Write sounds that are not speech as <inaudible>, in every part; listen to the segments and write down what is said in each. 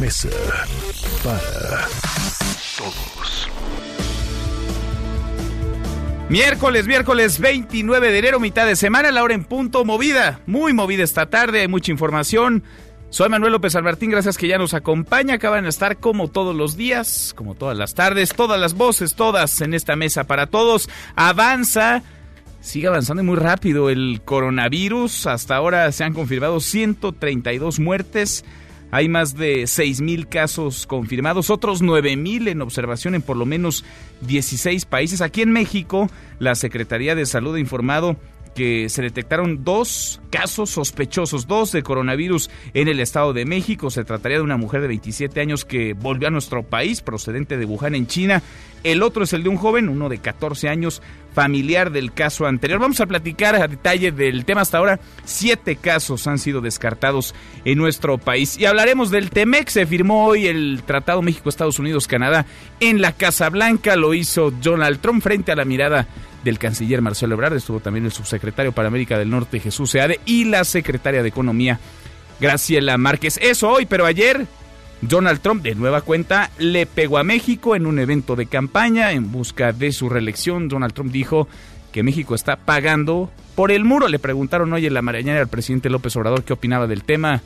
Mesa para Todos. Miércoles, miércoles 29 de enero, mitad de semana, la hora en punto, movida, muy movida esta tarde, hay mucha información. Soy Manuel López San Martín, gracias que ya nos acompaña, acaban de estar como todos los días, como todas las tardes, todas las voces, todas en esta mesa para todos. Avanza, sigue avanzando muy rápido el coronavirus, hasta ahora se han confirmado 132 muertes. Hay más de 6.000 casos confirmados, otros 9.000 en observación en por lo menos 16 países. Aquí en México, la Secretaría de Salud ha informado que se detectaron dos casos sospechosos, dos de coronavirus en el Estado de México. Se trataría de una mujer de 27 años que volvió a nuestro país, procedente de Wuhan, en China. El otro es el de un joven, uno de 14 años, familiar del caso anterior. Vamos a platicar a detalle del tema hasta ahora. Siete casos han sido descartados en nuestro país. Y hablaremos del TEMEC. Se firmó hoy el Tratado México-Estados Unidos-Canadá en la Casa Blanca. Lo hizo Donald Trump frente a la mirada del canciller Marcelo Ebrard. Estuvo también el subsecretario para América del Norte, Jesús Seade, y la secretaria de Economía, Graciela Márquez. Eso hoy, pero ayer Donald Trump, de nueva cuenta, le pegó a México en un evento de campaña en busca de su reelección. Donald Trump dijo que México está pagando por el muro. Le preguntaron hoy en la mañana al presidente López Obrador qué opinaba del tema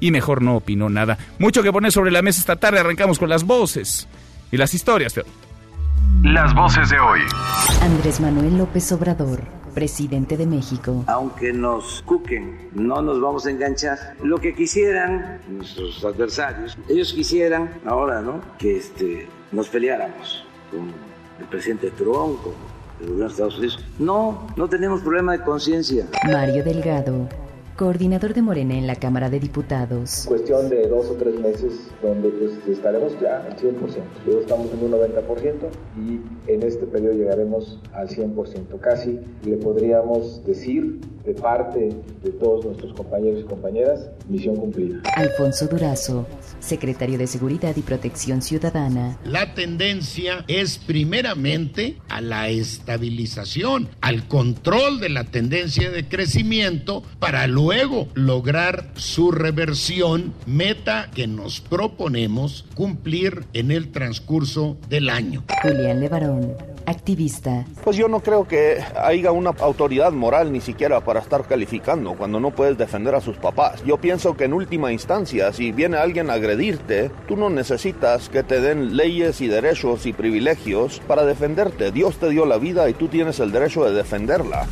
y mejor no opinó nada. Mucho que poner sobre la mesa esta tarde. Arrancamos con las voces y las historias. Las voces de hoy. Andrés Manuel López Obrador, presidente de México. aunque nos cuquen, no nos vamos a enganchar. Lo que quisieran nuestros adversarios, ellos quisieran ahora, ¿no? Que este, nos peleáramos con el presidente Trump, con el gobierno de Estados Unidos. No, no tenemos problema de conciencia. Mario Delgado, coordinador de Morena en la Cámara de Diputados. cuestión de dos o tres meses donde pues estaremos ya al 100%. Luego estamos en un 90% y en este periodo llegaremos al 100%. Casi le podríamos decir de parte de todos nuestros compañeros y compañeras, misión cumplida. Alfonso Durazo, secretario de Seguridad y Protección Ciudadana. La tendencia es primeramente a la estabilización, al control de la tendencia de crecimiento para luego lograr su reversión, meta que nos proponemos cumplir en el transcurso del año. Julián Levarón, activista. Pues yo no creo que haya una autoridad moral ni siquiera para estar calificando cuando no puedes defender a sus papás. Yo pienso que en última instancia, si viene alguien a agredirte, tú no necesitas que te den leyes y derechos y privilegios para defenderte. Dios te dio la vida y tú tienes el derecho de defenderla.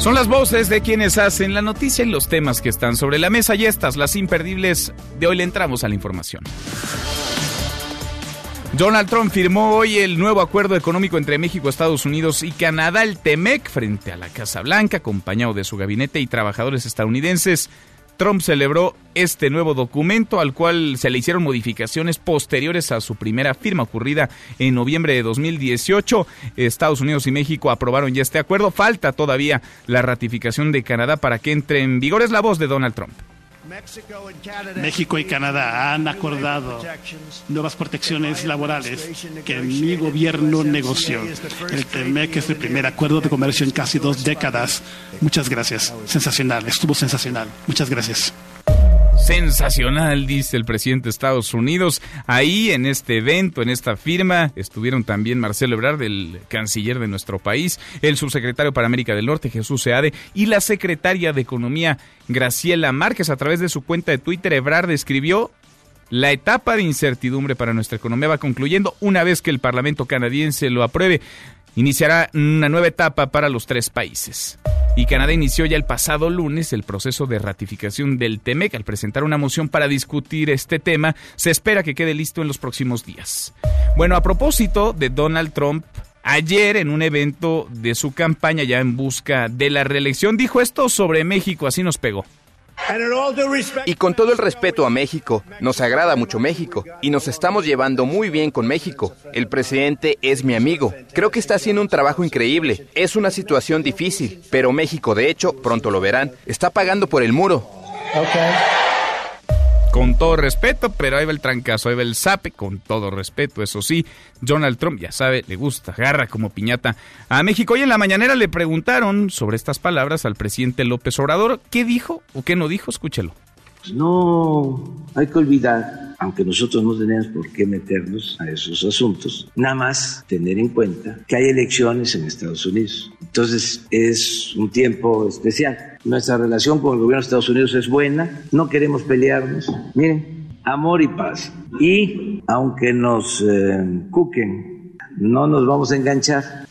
Son las voces de quienes hacen la noticia y los temas que están sobre la mesa y estas, las imperdibles de hoy le entramos a la información. Donald Trump firmó hoy el nuevo acuerdo económico entre México, Estados Unidos y Canadá, el TEMEC, frente a la Casa Blanca, acompañado de su gabinete y trabajadores estadounidenses. Trump celebró este nuevo documento al cual se le hicieron modificaciones posteriores a su primera firma ocurrida en noviembre de 2018. Estados Unidos y México aprobaron ya este acuerdo. Falta todavía la ratificación de Canadá para que entre en vigor. Es la voz de Donald Trump. México y Canadá han acordado nuevas protecciones laborales que mi gobierno negoció. El TEMEC es el primer acuerdo de comercio en casi dos décadas. Muchas gracias. Sensacional, estuvo sensacional. Muchas gracias. Sensacional, dice el presidente de Estados Unidos. Ahí, en este evento, en esta firma, estuvieron también Marcelo Ebrard, el canciller de nuestro país, el subsecretario para América del Norte, Jesús Seade, y la secretaria de Economía, Graciela Márquez. A través de su cuenta de Twitter, Ebrard escribió la etapa de incertidumbre para nuestra economía va concluyendo una vez que el Parlamento canadiense lo apruebe. Iniciará una nueva etapa para los tres países. Y Canadá inició ya el pasado lunes el proceso de ratificación del TEMEC. Al presentar una moción para discutir este tema, se espera que quede listo en los próximos días. Bueno, a propósito de Donald Trump, ayer en un evento de su campaña ya en busca de la reelección, dijo esto sobre México, así nos pegó. Y con todo el respeto a México, nos agrada mucho México y nos estamos llevando muy bien con México. El presidente es mi amigo. Creo que está haciendo un trabajo increíble. Es una situación difícil, pero México, de hecho, pronto lo verán, está pagando por el muro. Con todo respeto, pero ahí va el trancazo, ahí va el zape, con todo respeto, eso sí. Donald Trump, ya sabe, le gusta, agarra como piñata a México. Hoy en la mañanera le preguntaron sobre estas palabras al presidente López Obrador. ¿Qué dijo o qué no dijo? Escúchelo. No hay que olvidar, aunque nosotros no tenemos por qué meternos a esos asuntos, nada más tener en cuenta que hay elecciones en Estados Unidos. Entonces es un tiempo especial. Nuestra relación con el gobierno de Estados Unidos es buena, no queremos pelearnos. Miren, amor y paz. Y aunque nos eh, cuquen, no nos vamos a enganchar.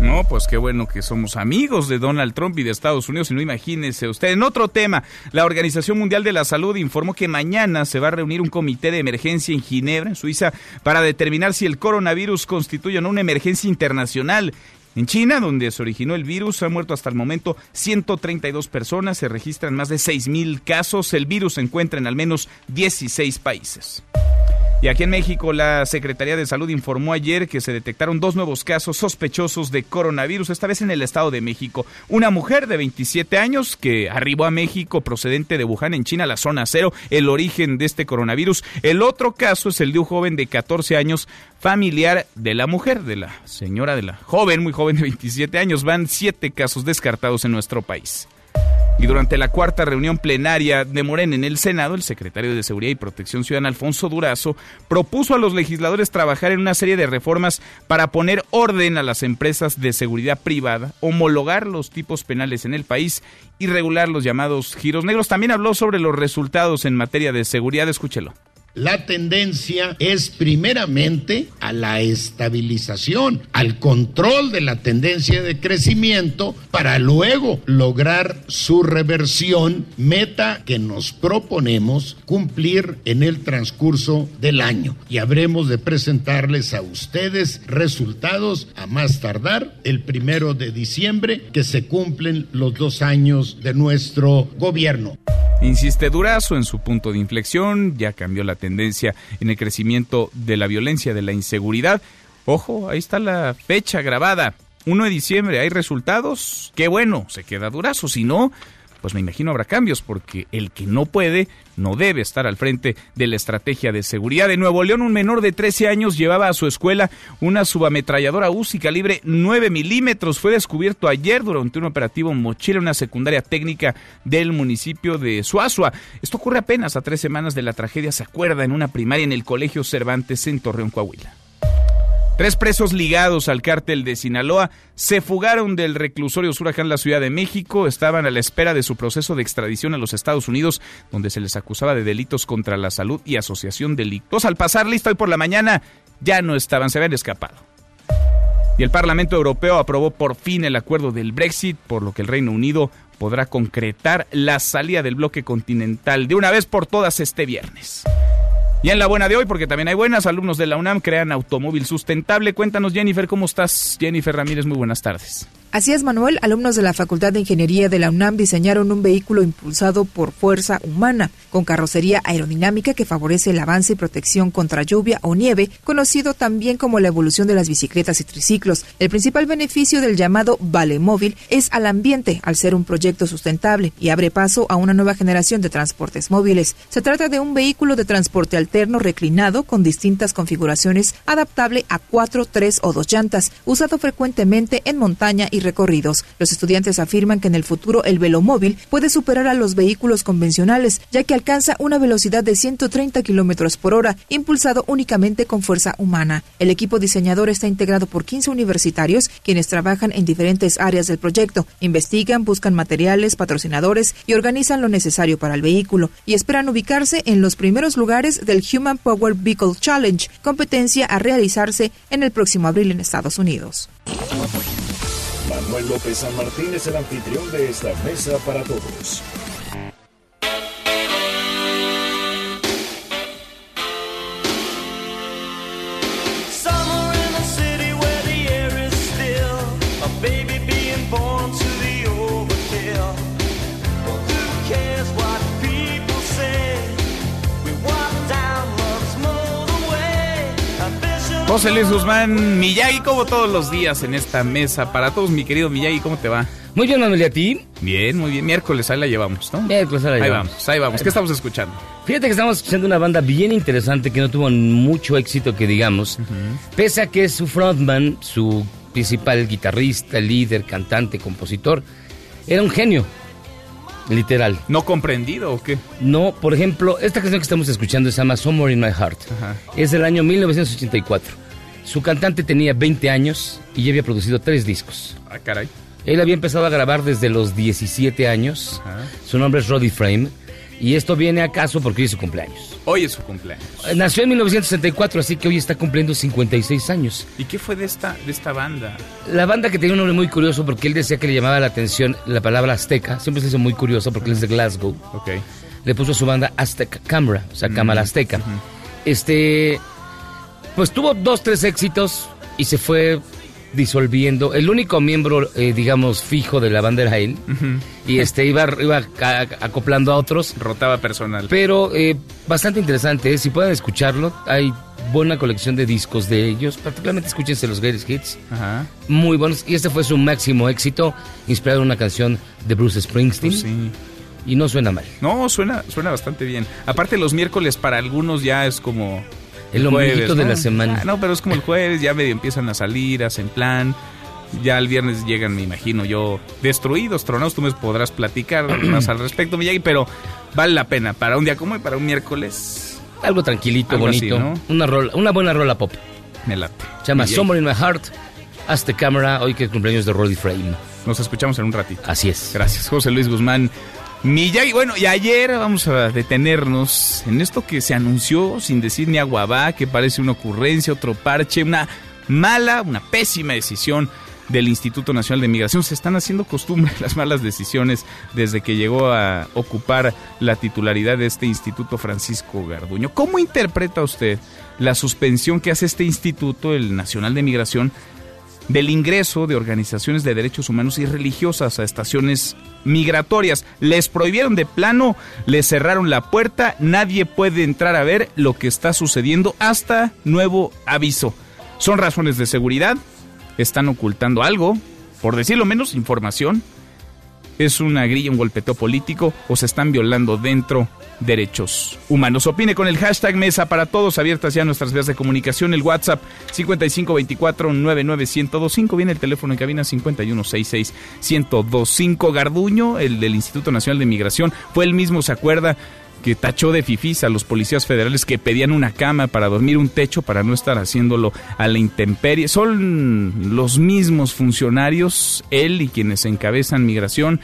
No, pues qué bueno que somos amigos de Donald Trump y de Estados Unidos. Y no imagínese usted. En otro tema, la Organización Mundial de la Salud informó que mañana se va a reunir un comité de emergencia en Ginebra, en Suiza, para determinar si el coronavirus constituye o no una emergencia internacional. En China, donde se originó el virus, han muerto hasta el momento 132 personas, se registran más de 6.000 casos, el virus se encuentra en al menos 16 países. Y aquí en México, la Secretaría de Salud informó ayer que se detectaron dos nuevos casos sospechosos de coronavirus, esta vez en el Estado de México. Una mujer de 27 años que arribó a México procedente de Wuhan, en China, la zona cero, el origen de este coronavirus. El otro caso es el de un joven de 14 años, familiar de la mujer, de la señora, de la joven, muy joven de 27 años. Van siete casos descartados en nuestro país. Y durante la cuarta reunión plenaria de Morena en el Senado, el secretario de Seguridad y Protección Ciudadana, Alfonso Durazo, propuso a los legisladores trabajar en una serie de reformas para poner orden a las empresas de seguridad privada, homologar los tipos penales en el país y regular los llamados giros negros. También habló sobre los resultados en materia de seguridad. Escúchelo. La tendencia es primeramente a la estabilización, al control de la tendencia de crecimiento para luego lograr su reversión, meta que nos proponemos cumplir en el transcurso del año. Y habremos de presentarles a ustedes resultados a más tardar el primero de diciembre que se cumplen los dos años de nuestro gobierno. Insiste Durazo en su punto de inflexión, ya cambió la tendencia en el crecimiento de la violencia, de la inseguridad. Ojo, ahí está la fecha grabada. 1 de diciembre, ¿hay resultados? Qué bueno, se queda Durazo. Si no, pues me imagino habrá cambios, porque el que no puede no debe estar al frente de la estrategia de seguridad. De Nuevo León, un menor de 13 años llevaba a su escuela una subametralladora UCI calibre 9 milímetros. Fue descubierto ayer durante un operativo mochila en una secundaria técnica del municipio de Suazua. Esto ocurre apenas a tres semanas de la tragedia, se acuerda, en una primaria en el Colegio Cervantes en Torreón, Coahuila. Tres presos ligados al cártel de Sinaloa se fugaron del reclusorio Suraján, la Ciudad de México. Estaban a la espera de su proceso de extradición a los Estados Unidos, donde se les acusaba de delitos contra la salud y asociación delictos. Al pasar lista hoy por la mañana, ya no estaban, se habían escapado. Y el Parlamento Europeo aprobó por fin el acuerdo del Brexit, por lo que el Reino Unido podrá concretar la salida del bloque continental de una vez por todas este viernes. Y en la buena de hoy, porque también hay buenas, alumnos de la UNAM crean automóvil sustentable. Cuéntanos, Jennifer, ¿cómo estás? Jennifer Ramírez, muy buenas tardes. Así es, Manuel. Alumnos de la Facultad de Ingeniería de la UNAM diseñaron un vehículo impulsado por fuerza humana, con carrocería aerodinámica que favorece el avance y protección contra lluvia o nieve, conocido también como la evolución de las bicicletas y triciclos. El principal beneficio del llamado Vale Móvil es al ambiente, al ser un proyecto sustentable y abre paso a una nueva generación de transportes móviles. Se trata de un vehículo de transporte alterno reclinado con distintas configuraciones, adaptable a cuatro, tres o dos llantas, usado frecuentemente en montaña y recorridos. Los estudiantes afirman que en el futuro el velomóvil puede superar a los vehículos convencionales, ya que alcanza una velocidad de 130 kilómetros por hora, impulsado únicamente con fuerza humana. El equipo diseñador está integrado por 15 universitarios, quienes trabajan en diferentes áreas del proyecto, investigan, buscan materiales, patrocinadores y organizan lo necesario para el vehículo, y esperan ubicarse en los primeros lugares del Human Power Vehicle Challenge, competencia a realizarse en el próximo abril en Estados Unidos. Manuel López San Martín es el anfitrión de esta mesa para todos. José Luis Guzmán Miyagi, como todos los días en esta mesa. Para todos, mi querido Miyagi, ¿cómo te va? Muy bien, Manuel, ¿y a ti? Bien, muy bien. Miércoles, ahí la llevamos, ¿no? Miércoles, ahí la Ahí llevamos. vamos, ahí vamos. ¿Qué estamos escuchando? Fíjate que estamos escuchando una banda bien interesante que no tuvo mucho éxito, que digamos, pese a que su frontman, su principal guitarrista, líder, cantante, compositor, era un genio, literal. ¿No comprendido o qué? No, por ejemplo, esta canción que estamos escuchando se llama Somewhere in My Heart. Ajá. Es del año 1984. Su cantante tenía 20 años y ya había producido tres discos. Ah, caray. Él había empezado a grabar desde los 17 años. Ajá. Su nombre es Roddy Frame. Y esto viene acaso porque hoy es su cumpleaños. Hoy es su cumpleaños. Eh, Nació en 1964, así que hoy está cumpliendo 56 años. ¿Y qué fue de esta, de esta banda? La banda que tenía un nombre muy curioso porque él decía que le llamaba la atención la palabra azteca. Siempre se hizo muy curioso porque él es de Glasgow. Ok. Le puso a su banda Aztec Camera, o sea, cámara azteca. Este, pues tuvo dos, tres éxitos y se fue disolviendo. El único miembro, eh, digamos, fijo de la banda era él. Y este iba, iba acoplando a otros. Rotaba personal. Pero eh, bastante interesante, ¿eh? si pueden escucharlo, hay buena colección de discos de ellos, particularmente escúchense los Greatest Hits, Ajá. muy buenos, y este fue su máximo éxito, inspirado en una canción de Bruce Springsteen, Pues sí. y no suena mal. No, suena, suena bastante bien. Aparte, los miércoles para algunos ya es como. El ombliguito de la semana. Ah, no, pero es como el jueves, ya medio empiezan a salir, hacen plan. Ya el viernes llegan, me imagino yo, destruidos, tronados. Tú me podrás platicar <clears throat> más al respecto, Miyagi, pero vale la pena para un día como hoy, para un miércoles. Algo tranquilito, Algo así, bonito, ¿no? una, rola, una buena rola pop. Me late. Se llama Miyagi. In My Heart, Hazte Cámara, hoy que es cumpleaños de Roddy Frame. Nos escuchamos en un ratito. Así es. Gracias, José Luis Guzmán. Miyagi, bueno, y ayer vamos a detenernos en esto que se anunció sin decir ni agua va, que parece una ocurrencia, otro parche, una mala, una pésima decisión del Instituto Nacional de Migración. Se están haciendo costumbre <laughs> las malas decisiones desde que llegó a ocupar la titularidad de este instituto Francisco Garduño. ¿Cómo interpreta usted la suspensión que hace este instituto, el Nacional de Migración, del ingreso de organizaciones de derechos humanos y religiosas a estaciones migratorias. Les prohibieron de plano, les cerraron la puerta, nadie puede entrar a ver lo que está sucediendo hasta nuevo aviso. ¿Son razones de seguridad? ¿Están ocultando algo? Por decirlo menos, información. ¿Es una grilla, un golpeteo político o se están violando dentro derechos humanos? Opine con el hashtag Mesa para Todos, abiertas ya nuestras vías de comunicación, el WhatsApp 5524-99125, viene el teléfono en cabina 5166-1025. Garduño, el del Instituto Nacional de Migración, fue el mismo, ¿se acuerda? que tachó de fifís a los policías federales que pedían una cama para dormir, un techo para no estar haciéndolo a la intemperie. Son los mismos funcionarios, él y quienes encabezan migración,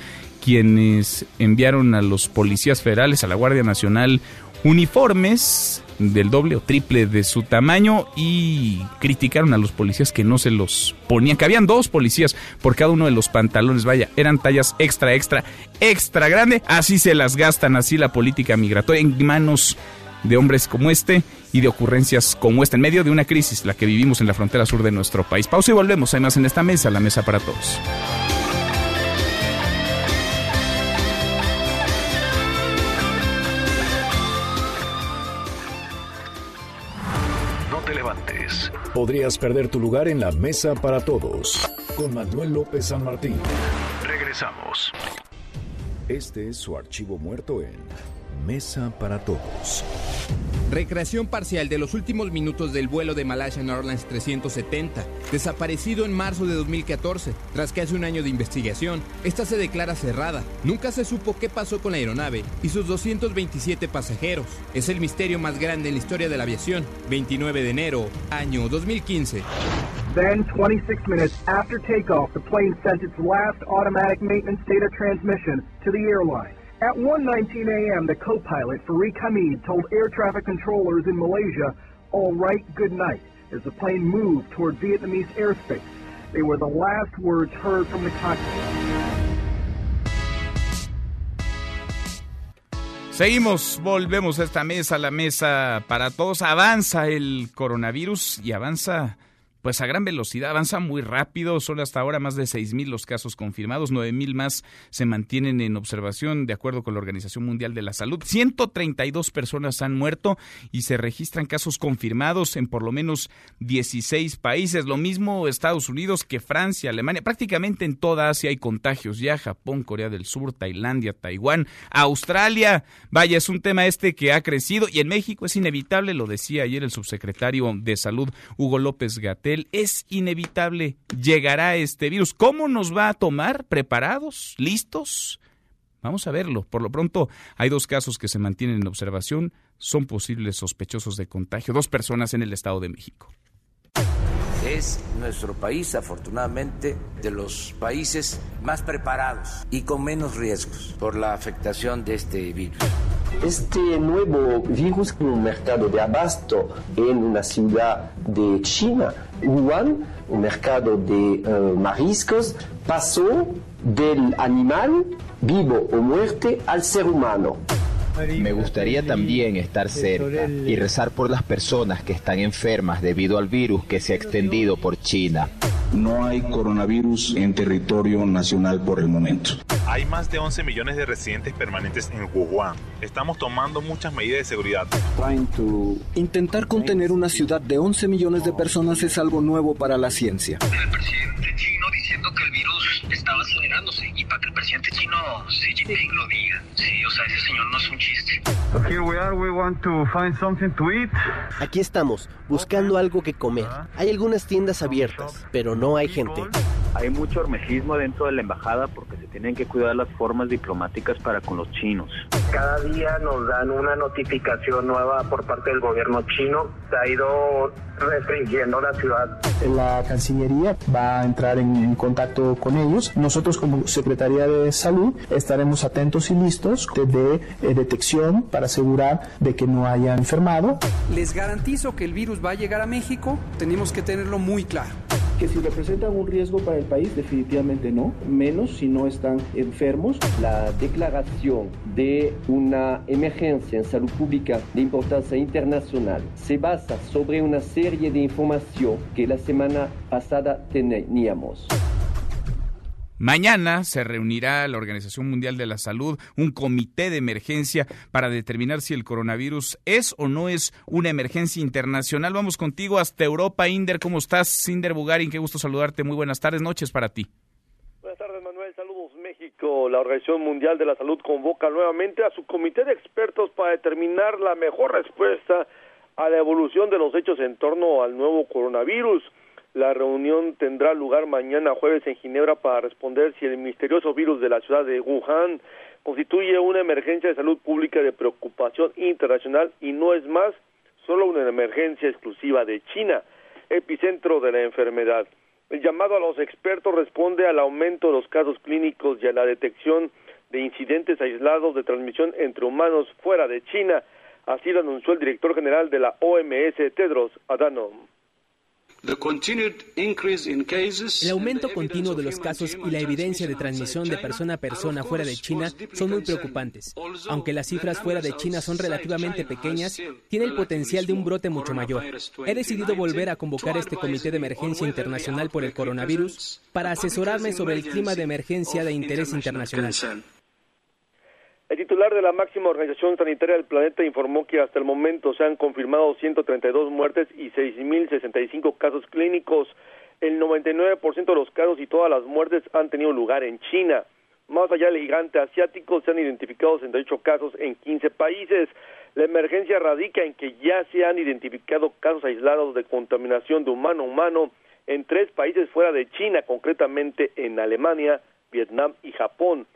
quienes enviaron a los policías federales, a la Guardia Nacional, uniformes del doble o triple de su tamaño y criticaron a los policías que no se los ponían, que habían dos policías por cada uno de los pantalones, vaya, eran tallas extra, extra, extra grande, así se las gastan, así la política migratoria en manos de hombres como este y de ocurrencias como esta en medio de una crisis, la que vivimos en la frontera sur de nuestro país. Pausa y volvemos, hay más en esta mesa, la mesa para todos. Podrías perder tu lugar en la mesa para todos. Con Manuel López San Martín. Regresamos. Este es su archivo muerto en Mesa para Todos. Recreación parcial de los últimos minutos del vuelo de Malaysian Airlines 370, desaparecido en marzo de 2014. Tras casi un año de investigación, esta se declara cerrada. Nunca se supo qué pasó con la aeronave y sus 227 pasajeros. Es el misterio más grande en la historia de la aviación. 29 de enero, año 2015. Then, 26 minutes after takeoff, the plane sent its last automatic maintenance data transmission to the airline. At 1:19 a.m., the co-pilot Farik Hamid told air traffic controllers in Malaysia, "All right, good night," as the plane moved toward Vietnamese airspace. They were the last words heard from the cockpit. Seguimos, volvemos a esta mesa, la mesa para todos. Avanza el coronavirus y avanza pues a gran velocidad, avanza muy rápido, son hasta ahora más de 6.000 los casos confirmados, 9.000 más se mantienen en observación de acuerdo con la Organización Mundial de la Salud. 132 personas han muerto y se registran casos confirmados en por lo menos 16 países. Lo mismo Estados Unidos que Francia, Alemania, prácticamente en toda Asia hay contagios, ya Japón, Corea del Sur, Tailandia, Taiwán, Australia. Vaya, es un tema este que ha crecido y en México es inevitable, lo decía ayer el subsecretario de Salud Hugo López Gatel es inevitable. Llegará este virus. ¿Cómo nos va a tomar? ¿Preparados? ¿Listos? Vamos a verlo. Por lo pronto, hay dos casos que se mantienen en observación. Son posibles sospechosos de contagio. Dos personas en el Estado de México. Es nuestro país, afortunadamente, de los países más preparados y con menos riesgos por la afectación de este virus. Este nuevo virus en un mercado de abasto en una ciudad de China, Wuhan, un mercado de uh, mariscos, pasó del animal vivo o muerte al ser humano. Me gustaría también estar cerca y rezar por las personas que están enfermas debido al virus que se ha extendido por China. No hay coronavirus en territorio nacional por el momento. Hay más de 11 millones de residentes permanentes en Wuhan. Estamos tomando muchas medidas de seguridad. Intentar contener una ciudad de 11 millones de personas es algo nuevo para la ciencia. El presidente chino diciendo que el virus estaba acelerándose y para que el presidente chino Xi Jinping lo diga. Sí, o sea, ese señor no es un chiste. Aquí estamos, buscando algo que comer. Hay algunas tiendas abiertas, pero no hay gente. Hay mucho hormejismo dentro de la embajada porque se tienen que cuidar las formas diplomáticas para con los chinos. Cada día nos dan una notificación nueva por parte del gobierno chino. Se ha ido restringiendo la ciudad. La Cancillería va a entrar en, contacto con ellos. Nosotros como Secretaría de Salud estaremos atentos y listos de eh, detección para asegurar de que no hayan enfermado. Les garantizo que el virus va a llegar a México. Tenemos que tenerlo muy claro que si representan un riesgo para el país, definitivamente no, menos si no están enfermos. La declaración de una emergencia en salud pública de importancia internacional se basa sobre una serie de información que la semana pasada teníamos. Mañana se reunirá la Organización Mundial de la Salud, un comité de emergencia para determinar si el coronavirus es o no es una emergencia internacional. Vamos contigo hasta Europa. Inder, ¿cómo estás? Inder Bugarin, qué gusto saludarte. Muy buenas tardes, noches para ti. Buenas tardes, Manuel. Saludos, México. La Organización Mundial de la Salud convoca nuevamente a su comité de expertos para determinar la mejor respuesta a la evolución de los hechos en torno al nuevo coronavirus. La reunión tendrá lugar mañana jueves en Ginebra para responder si el misterioso virus de la ciudad de Wuhan constituye una emergencia de salud pública de preocupación internacional y no es más solo una emergencia exclusiva de China, epicentro de la enfermedad. El llamado a los expertos responde al aumento de los casos clínicos y a la detección de incidentes aislados de transmisión entre humanos fuera de China. Así lo anunció el director general de la OMS, Tedros Adhanom. El aumento continuo de los casos y la evidencia de transmisión de persona a persona fuera de China son muy preocupantes. Aunque las cifras fuera de China son relativamente pequeñas, tiene el potencial de un brote mucho mayor. He decidido volver a convocar este Comité de Emergencia Internacional por el Coronavirus para asesorarme sobre el clima de emergencia de interés internacional. El titular de la máxima organización sanitaria del planeta informó que hasta el momento se han confirmado 132 muertes y 6.065 casos clínicos. El 99% de los casos y todas las muertes han tenido lugar en China. Más allá del gigante asiático, se han identificado 68 casos en 15 países. La emergencia radica en que ya se han identificado casos aislados de contaminación de humano a humano en tres países fuera de China, concretamente en Alemania, Vietnam y Japón.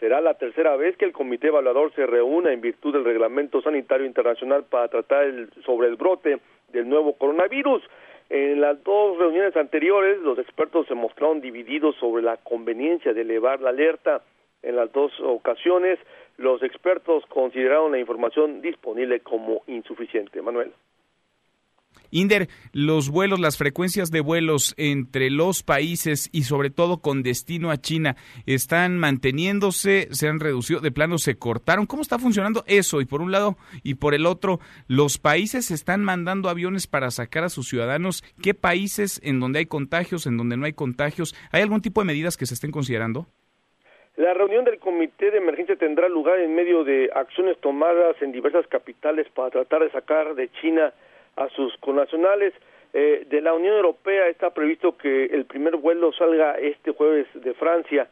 Será la tercera vez que el Comité Evaluador se reúna en virtud del Reglamento Sanitario Internacional para tratar sobre el brote del nuevo coronavirus. En las dos reuniones anteriores, los expertos se mostraron divididos sobre la conveniencia de elevar la alerta. En las dos ocasiones, los expertos consideraron la información disponible como insuficiente. Manuel. Inder, los vuelos, las frecuencias de vuelos entre los países y sobre todo con destino a China, ¿están manteniéndose? ¿Se han reducido? ¿De plano se cortaron? ¿Cómo está funcionando eso? Y por un lado y por el otro, ¿los países están mandando aviones para sacar a sus ciudadanos? ¿Qué países en donde hay contagios, en donde no hay contagios? ¿Hay algún tipo de medidas que se estén considerando? La reunión del Comité de Emergencia tendrá lugar en medio de acciones tomadas en diversas capitales para tratar de sacar de China a sus connacionales. Eh, de la Unión Europea está previsto que el primer vuelo salga este jueves de Francia.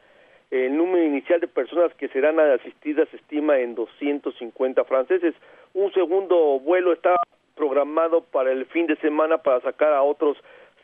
El número inicial de personas que serán asistidas se estima en 250 franceses. Un segundo vuelo está programado para el fin de semana para sacar a otros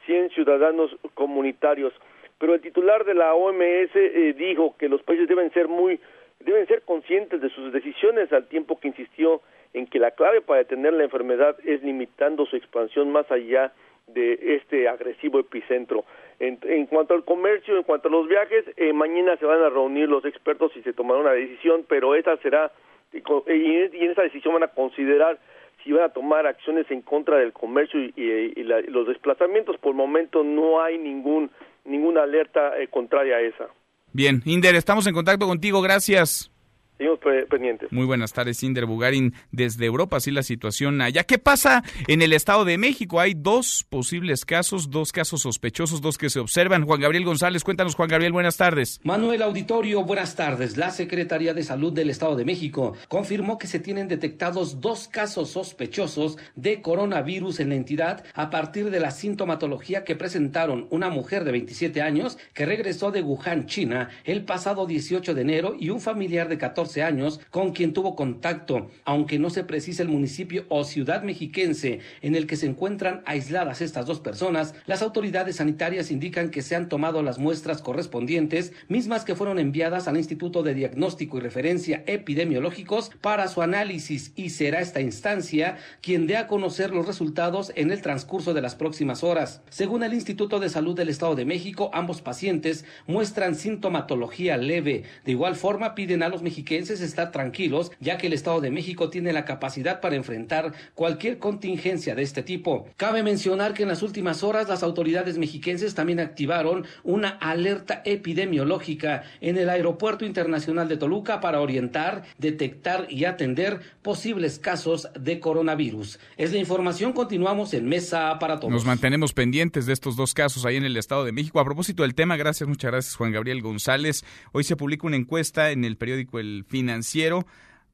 100 ciudadanos comunitarios. Pero el titular de la OMS eh, dijo que los países deben ser muy deben ser conscientes de sus decisiones al tiempo que insistió en que la clave para detener la enfermedad es limitando su expansión más allá de este agresivo epicentro. En, cuanto al comercio, en cuanto a los viajes, eh, mañana se van a reunir los expertos y se tomará una decisión, pero esa será, y, en esa decisión van a considerar si van a tomar acciones en contra del comercio y, los desplazamientos. Por el momento no hay ningún ninguna alerta eh, contraria a esa. Bien, Inder, estamos en contacto contigo, gracias. Seguimos pendientes. Muy buenas tardes, Inder Bugarin, desde Europa, así la situación allá. ¿Qué pasa en el Estado de México? Hay dos posibles casos, dos casos sospechosos, dos que se observan. Juan Gabriel González, cuéntanos, Juan Gabriel, buenas tardes. Manuel Auditorio, buenas tardes. La Secretaría de Salud del Estado de México confirmó que se tienen detectados dos casos sospechosos de coronavirus en la entidad a partir de la sintomatología que presentaron una mujer de 27 años que regresó de Wuhan, China, el pasado 18 de enero y un familiar de 14 años con quien tuvo contacto, aunque no se precisa el municipio o ciudad mexiquense en el que se encuentran aisladas estas dos personas, las autoridades sanitarias indican que se han tomado las muestras correspondientes, mismas que fueron enviadas al Instituto de Diagnóstico y Referencia Epidemiológicos para su análisis y será esta instancia quien dé a conocer los resultados en el transcurso de las próximas horas. Según el Instituto de Salud del Estado de México, ambos pacientes muestran sintomatología leve. De igual forma, piden a los mexicanos estar tranquilos, ya que el Estado de México tiene la capacidad para enfrentar cualquier contingencia de este tipo. Cabe mencionar que en las últimas horas las autoridades mexiquenses también activaron una alerta epidemiológica en el Aeropuerto Internacional de Toluca para orientar, detectar y atender posibles casos de coronavirus. Es la información, continuamos en Mesa para Todos. Nos mantenemos pendientes de estos dos casos ahí en el Estado de México. A propósito del tema, gracias, muchas gracias Juan Gabriel González. Hoy se publica una encuesta en el periódico El financiero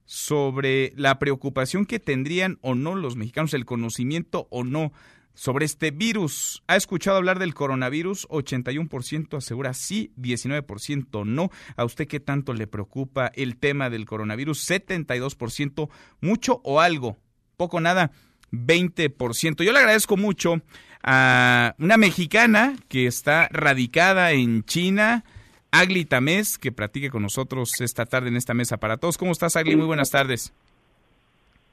sobre la preocupación que tendrían o no los mexicanos, el conocimiento o no sobre este virus. ¿Ha escuchado hablar del coronavirus? 81% asegura sí, 19% no. ¿A usted qué tanto le preocupa el tema del coronavirus? 72% mucho o algo, poco nada, 20%. Yo le agradezco mucho a una mexicana que está radicada en China, Agli Tamés, que platique con nosotros esta tarde en esta mesa para todos. ¿Cómo estás, Agli? Muy buenas tardes.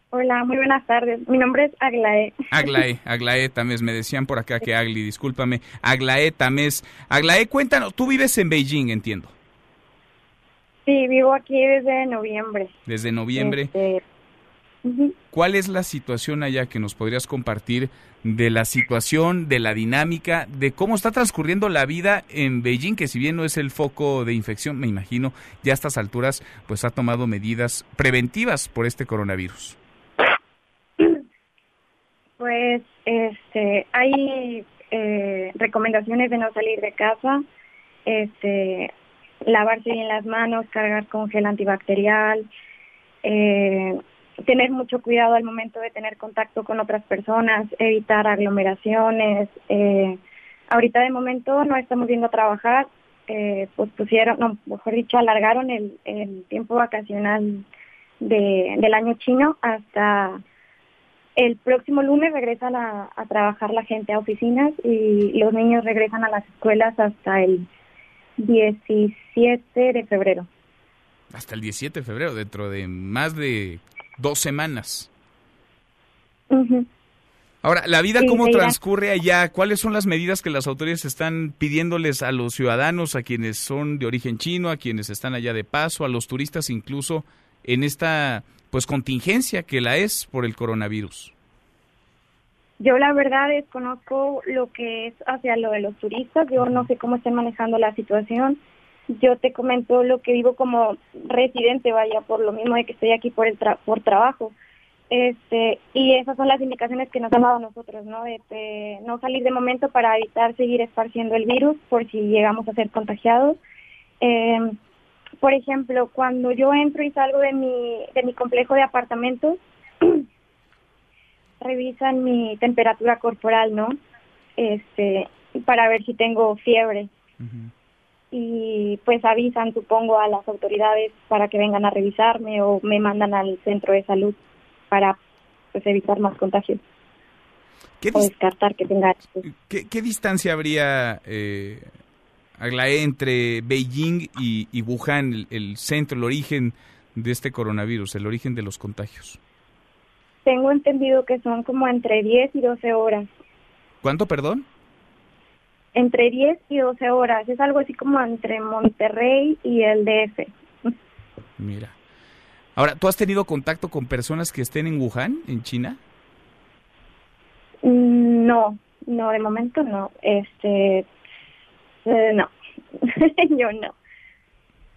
Hola, muy buenas tardes. Mi nombre es Aglae. Aglae, Aglae Tamés. Me decían por acá que Agli, discúlpame. Aglae Tamés. Aglae, cuéntanos, tú vives en Beijing, entiendo. Sí, vivo aquí desde noviembre. Desde noviembre. Este, ¿Cuál es la situación allá que nos podrías compartir de la situación, de la dinámica, de cómo está transcurriendo la vida en Beijing, que si bien no es el foco de infección, me imagino, ya a estas alturas, pues ha tomado medidas preventivas por este coronavirus? Pues este, hay eh, recomendaciones de no salir de casa, este, lavarse bien las manos, cargar con gel antibacterial, eh, tener mucho cuidado al momento de tener contacto con otras personas, evitar aglomeraciones. Eh, ahorita de momento no estamos viendo trabajar, eh, pues pusieron, no, mejor dicho, alargaron el, el tiempo vacacional de, del año chino hasta el próximo lunes regresan a, a trabajar la gente a oficinas y los niños regresan a las escuelas hasta el 17 de febrero. Hasta el 17 de febrero, dentro de más de dos semanas. Ahora, ¿la vida cómo transcurre allá? ¿Cuáles son las medidas que las autoridades están pidiéndoles a los ciudadanos, a quienes son de origen chino, a quienes están allá de paso, a los turistas incluso, en esta pues contingencia que la es por el coronavirus? Yo la verdad desconozco lo que es hacia lo de los turistas, yo no sé cómo están manejando la situación. Yo te comento lo que vivo como residente, vaya, por lo mismo de que estoy aquí por el por trabajo. Este, y esas son las indicaciones que nos han dado nosotros, ¿no? De, no salir de momento para evitar seguir esparciendo el virus por si llegamos a ser contagiados. Eh, por ejemplo, cuando yo entro y salgo de mi, de mi complejo de apartamentos, <clears throat> revisan mi temperatura corporal, ¿no? Este, para ver si tengo fiebre. Y pues avisan, supongo, a las autoridades para que vengan a revisarme o me mandan al centro de salud para pues evitar más contagios. ¿Qué o descartar que tenga. ¿Qué, distancia habría, eh, entre Beijing y, Wuhan, el, centro, el origen de este coronavirus, el origen de los contagios? Tengo entendido que son como entre 10 y 12 horas. ¿Cuánto, perdón? Entre 10 y 12 horas. Es algo así como entre Monterrey y el DF. Mira. Ahora, ¿tú has tenido contacto con personas que estén en Wuhan, en China? Mm, no, no, de momento no. Este, eh, no, <laughs> yo no.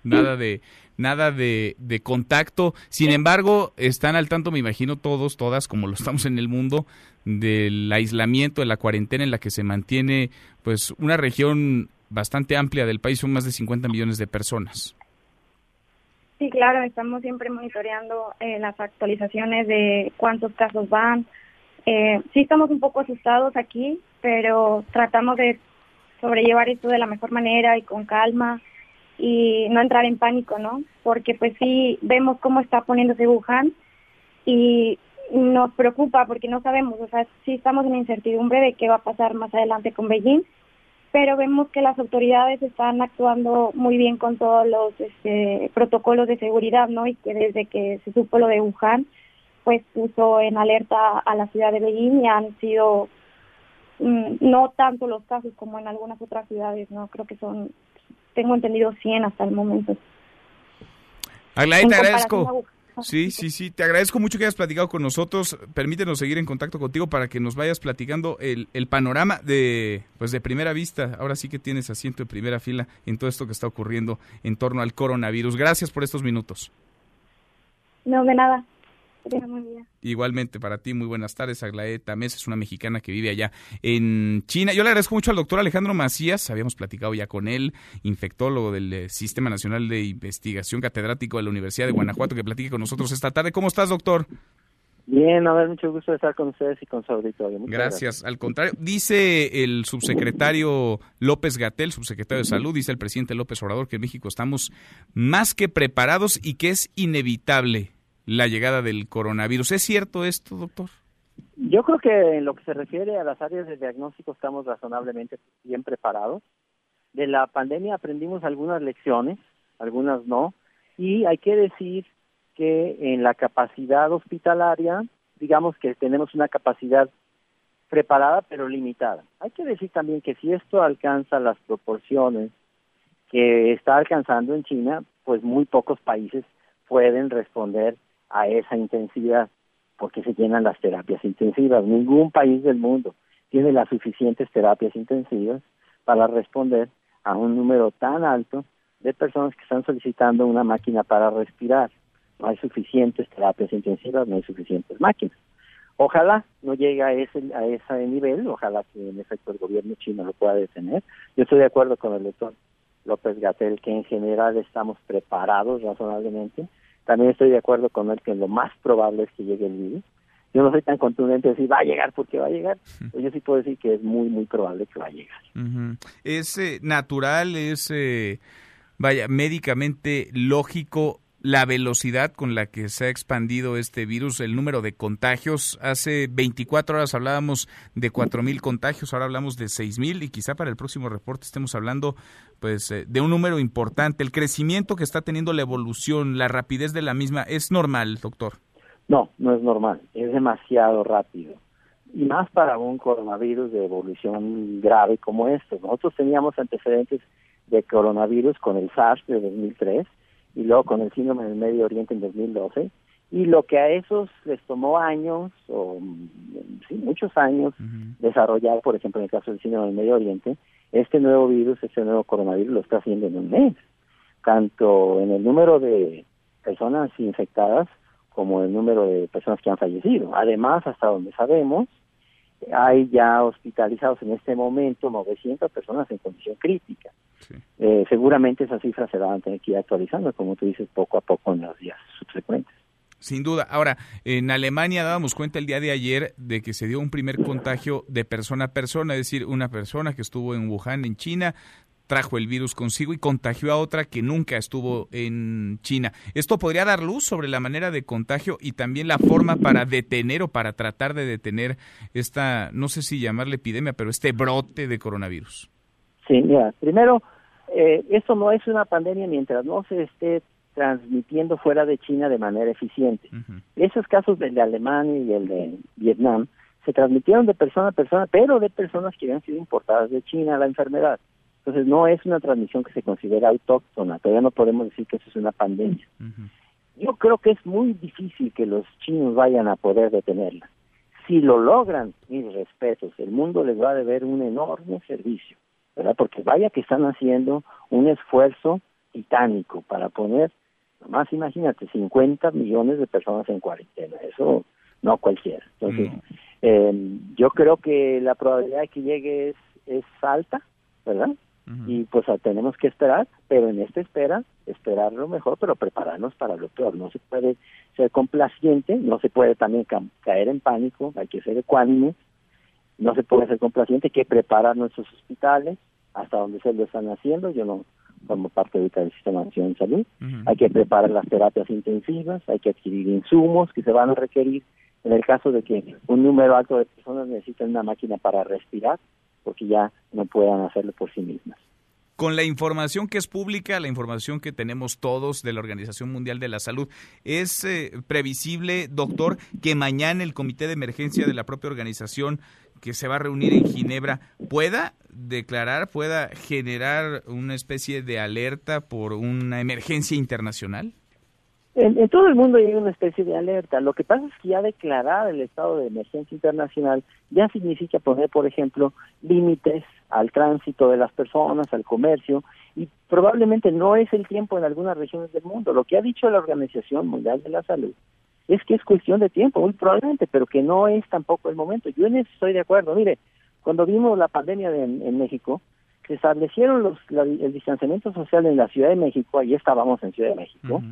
Nada de nada de, de, contacto. Sin embargo, están al tanto, me imagino todos, todas, como lo estamos en el mundo, del aislamiento, de la cuarentena en la que se mantiene, pues, una región bastante amplia del país, son más de 50 millones de personas. Sí, claro, estamos siempre monitoreando eh, las actualizaciones de cuántos casos van. Eh, sí estamos un poco asustados aquí, pero tratamos de sobrellevar esto de la mejor manera y con calma y no entrar en pánico, ¿no? Porque pues sí vemos cómo está poniéndose Wuhan y nos preocupa porque no sabemos, o sea, sí estamos en incertidumbre de qué va a pasar más adelante con Beijing pero vemos que las autoridades están actuando muy bien con todos los este, protocolos de seguridad, ¿no? Y que desde que se supo lo de Wuhan, pues puso en alerta a la ciudad de Beijing y han sido mm, no tanto los casos como en algunas otras ciudades, ¿no? Creo que son, tengo entendido 100 hasta el momento. Aglaé, te agradezco. Sí, sí, sí. Te agradezco mucho que hayas platicado con nosotros. Permítenos seguir en contacto contigo para que nos vayas platicando el, el, panorama de, pues de primera vista. Ahora sí que tienes asiento de primera fila en todo esto que está ocurriendo en torno al coronavirus. Gracias por estos minutos. No, de nada. Igualmente para ti, muy buenas tardes. Aglaé Tamés es una mexicana que vive allá en China. Yo le agradezco mucho al doctor Alejandro Macías, habíamos platicado ya con él, infectólogo del eh, Sistema Nacional de Investigación, catedrático de la Universidad de Guanajuato, que platique con nosotros esta tarde. ¿Cómo estás, doctor? Bien, a ver, mucho gusto estar con ustedes y con su auditorio. Gracias. gracias. Al contrario, dice el subsecretario López Gatel, subsecretario de Salud, dice el presidente López Obrador que en México estamos más que preparados y que es inevitable la llegada del coronavirus. ¿Es cierto esto, doctor? Yo creo que en lo que se refiere a las áreas de diagnóstico estamos razonablemente bien preparados. De la pandemia aprendimos algunas lecciones, algunas no, y hay que decir que en la capacidad hospitalaria, digamos que tenemos una capacidad preparada pero limitada. Hay que decir también que si esto alcanza las proporciones que está alcanzando en China, pues muy pocos países pueden responder a esa intensidad porque se llenan las terapias intensivas. Ningún país del mundo tiene las suficientes terapias intensivas para responder a un número tan alto de personas que están solicitando una máquina para respirar. No hay suficientes terapias intensivas, no hay suficientes máquinas. Ojalá no llegue a ese, a ese nivel, ojalá que en efecto el gobierno chino lo pueda detener. Yo estoy de acuerdo con el doctor López Gatel que en general estamos preparados razonablemente también estoy de acuerdo con él que lo más probable es que llegue el virus. Yo no soy tan contundente de decir va a llegar porque va a llegar. Yo sí puedo decir que es muy, muy probable que va a llegar. Es eh, natural, es, eh, vaya, médicamente lógico la velocidad con la que se ha expandido este virus, el número de contagios. Hace 24 horas hablábamos de 4.000 contagios, ahora hablamos de 6.000 y quizá para el próximo reporte estemos hablando pues eh, de un número importante. El crecimiento que está teniendo la evolución, la rapidez de la misma, ¿es normal, doctor? No, no es normal, es demasiado rápido. Y más para un coronavirus de evolución grave como este. Nosotros teníamos antecedentes de coronavirus con el SARS de 2003 y luego con el síndrome del Medio Oriente en 2012. Y lo que a esos les tomó años o muchos años desarrollar, por ejemplo, en el caso del cine del Medio Oriente, este nuevo virus, este nuevo coronavirus lo está haciendo en un mes, tanto en el número de personas infectadas como el número de personas que han fallecido. Además, hasta donde sabemos, hay ya hospitalizados en este momento 900 personas en condición crítica. Eh, seguramente esas cifras se van a tener que ir actualizando, como tú dices, poco a poco en los días subsecuentes. Sin duda. Ahora, en Alemania dábamos cuenta el día de ayer de que se dio un primer contagio de persona a persona, es decir, una persona que estuvo en Wuhan, en China, trajo el virus consigo y contagió a otra que nunca estuvo en China. Esto podría dar luz sobre la manera de contagio y también la forma para detener o para tratar de detener esta, no sé si llamarle epidemia, pero este brote de coronavirus. Sí, mira, primero, eh, esto no es una pandemia mientras no se esté transmitiendo fuera de China de manera eficiente. Esos casos del de Alemania y el de Vietnam se transmitieron de persona a persona, pero de personas que habían sido importadas de China la enfermedad. Entonces no es una transmisión que se considera autóctona, todavía no podemos decir que eso es una pandemia. Yo creo que es muy difícil que los chinos vayan a poder detenerla. Si lo logran, mis respetos, el mundo les va a deber un enorme servicio, ¿verdad? Porque vaya que están haciendo un esfuerzo titánico para poner, nomás imagínate, 50 millones de personas en cuarentena, eso no cualquiera. Entonces, eh, yo creo que la probabilidad de que llegue es, es alta, ¿verdad? Y pues tenemos que esperar, pero en esta espera, esperar lo mejor, pero prepararnos para lo peor. No se puede ser complaciente, no se puede también caer en pánico, hay que ser ecuánime, no se puede ser complaciente, hay que preparar nuestros hospitales hasta donde se lo están haciendo, yo no formo parte ahorita del Sistema Nacional de Salud, hay que preparar las terapias intensivas, hay que adquirir insumos que se van a requerir. En el caso de que un número alto de personas necesiten una máquina para respirar, porque ya no puedan hacerlo por sí mismas. Con la información que es pública, la información que tenemos todos de la Organización Mundial de la Salud, ¿es eh, previsible, doctor, que mañana el Comité de Emergencia de la propia organización que se va a reunir en Ginebra pueda declarar, pueda generar una especie de alerta por una emergencia internacional? En, todo el mundo hay una especie de alerta. Lo que pasa es que ya declarar el estado de emergencia internacional ya significa poner, por ejemplo, límites al tránsito de las personas, al comercio, y probablemente no es el tiempo en algunas regiones del mundo. Lo que ha dicho la Organización Mundial de la Salud es que es cuestión de tiempo, muy probablemente, pero que no es tampoco el momento. Yo en eso estoy de acuerdo. Mire, cuando vimos la pandemia en, México, se establecieron los, el distanciamiento social en la Ciudad de México, ahí estábamos en Ciudad de México,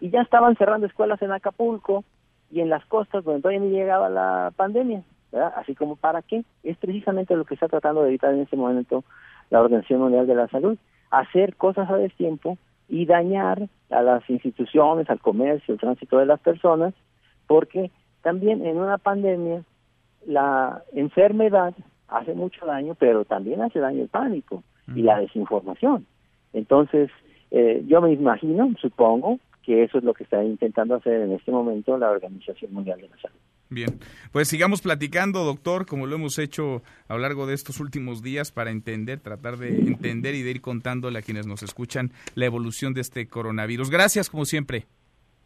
y ya estaban cerrando escuelas en Acapulco y en las costas donde todavía ni llegaba la pandemia, ¿verdad? Así como para qué, es precisamente lo que está tratando de evitar en este momento la Organización Mundial de la Salud, hacer cosas a destiempo y dañar a las instituciones, al comercio, al tránsito de las personas, porque también en una pandemia la enfermedad hace mucho daño, pero también hace daño el pánico y la desinformación. Entonces, eh, yo me imagino, supongo, que eso es lo que está intentando hacer en este momento la Organización Mundial de la Salud. Bien, pues sigamos platicando, doctor, como lo hemos hecho a lo largo de estos últimos días para entender, tratar de entender y de ir contándole a quienes nos escuchan la evolución de este coronavirus. Gracias, como siempre.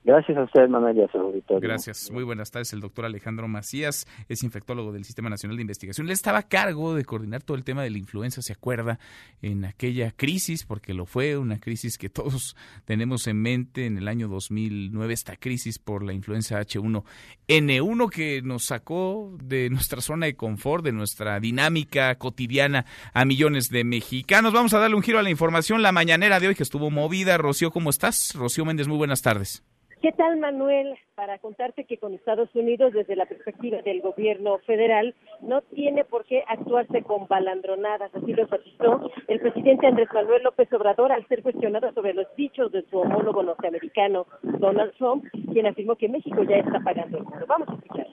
Gracias a usted, Manuel, y a su auditorio. Gracias. Muy buenas tardes. El doctor Alejandro Macías es infectólogo del Sistema Nacional de Investigación. Le estaba a cargo de coordinar todo el tema de la influenza, ¿se acuerda? En aquella crisis, porque lo fue, una crisis que todos tenemos en mente en el año 2009, esta crisis por la influenza H1N1 que nos sacó de nuestra zona de confort, de nuestra dinámica cotidiana a millones de mexicanos. Vamos a darle un giro a la información. La mañanera de hoy que estuvo movida. Rocío, ¿cómo estás? Rocío Méndez, muy buenas tardes. ¿Qué tal, Manuel? Para contarte que con Estados Unidos, desde la perspectiva del gobierno federal, no tiene por qué actuarse con balandronadas. Así lo solicitó el presidente Andrés Manuel López Obrador al ser cuestionado sobre los dichos de su homólogo norteamericano, Donald Trump, quien afirmó que México ya está pagando el mundo. Vamos a escuchar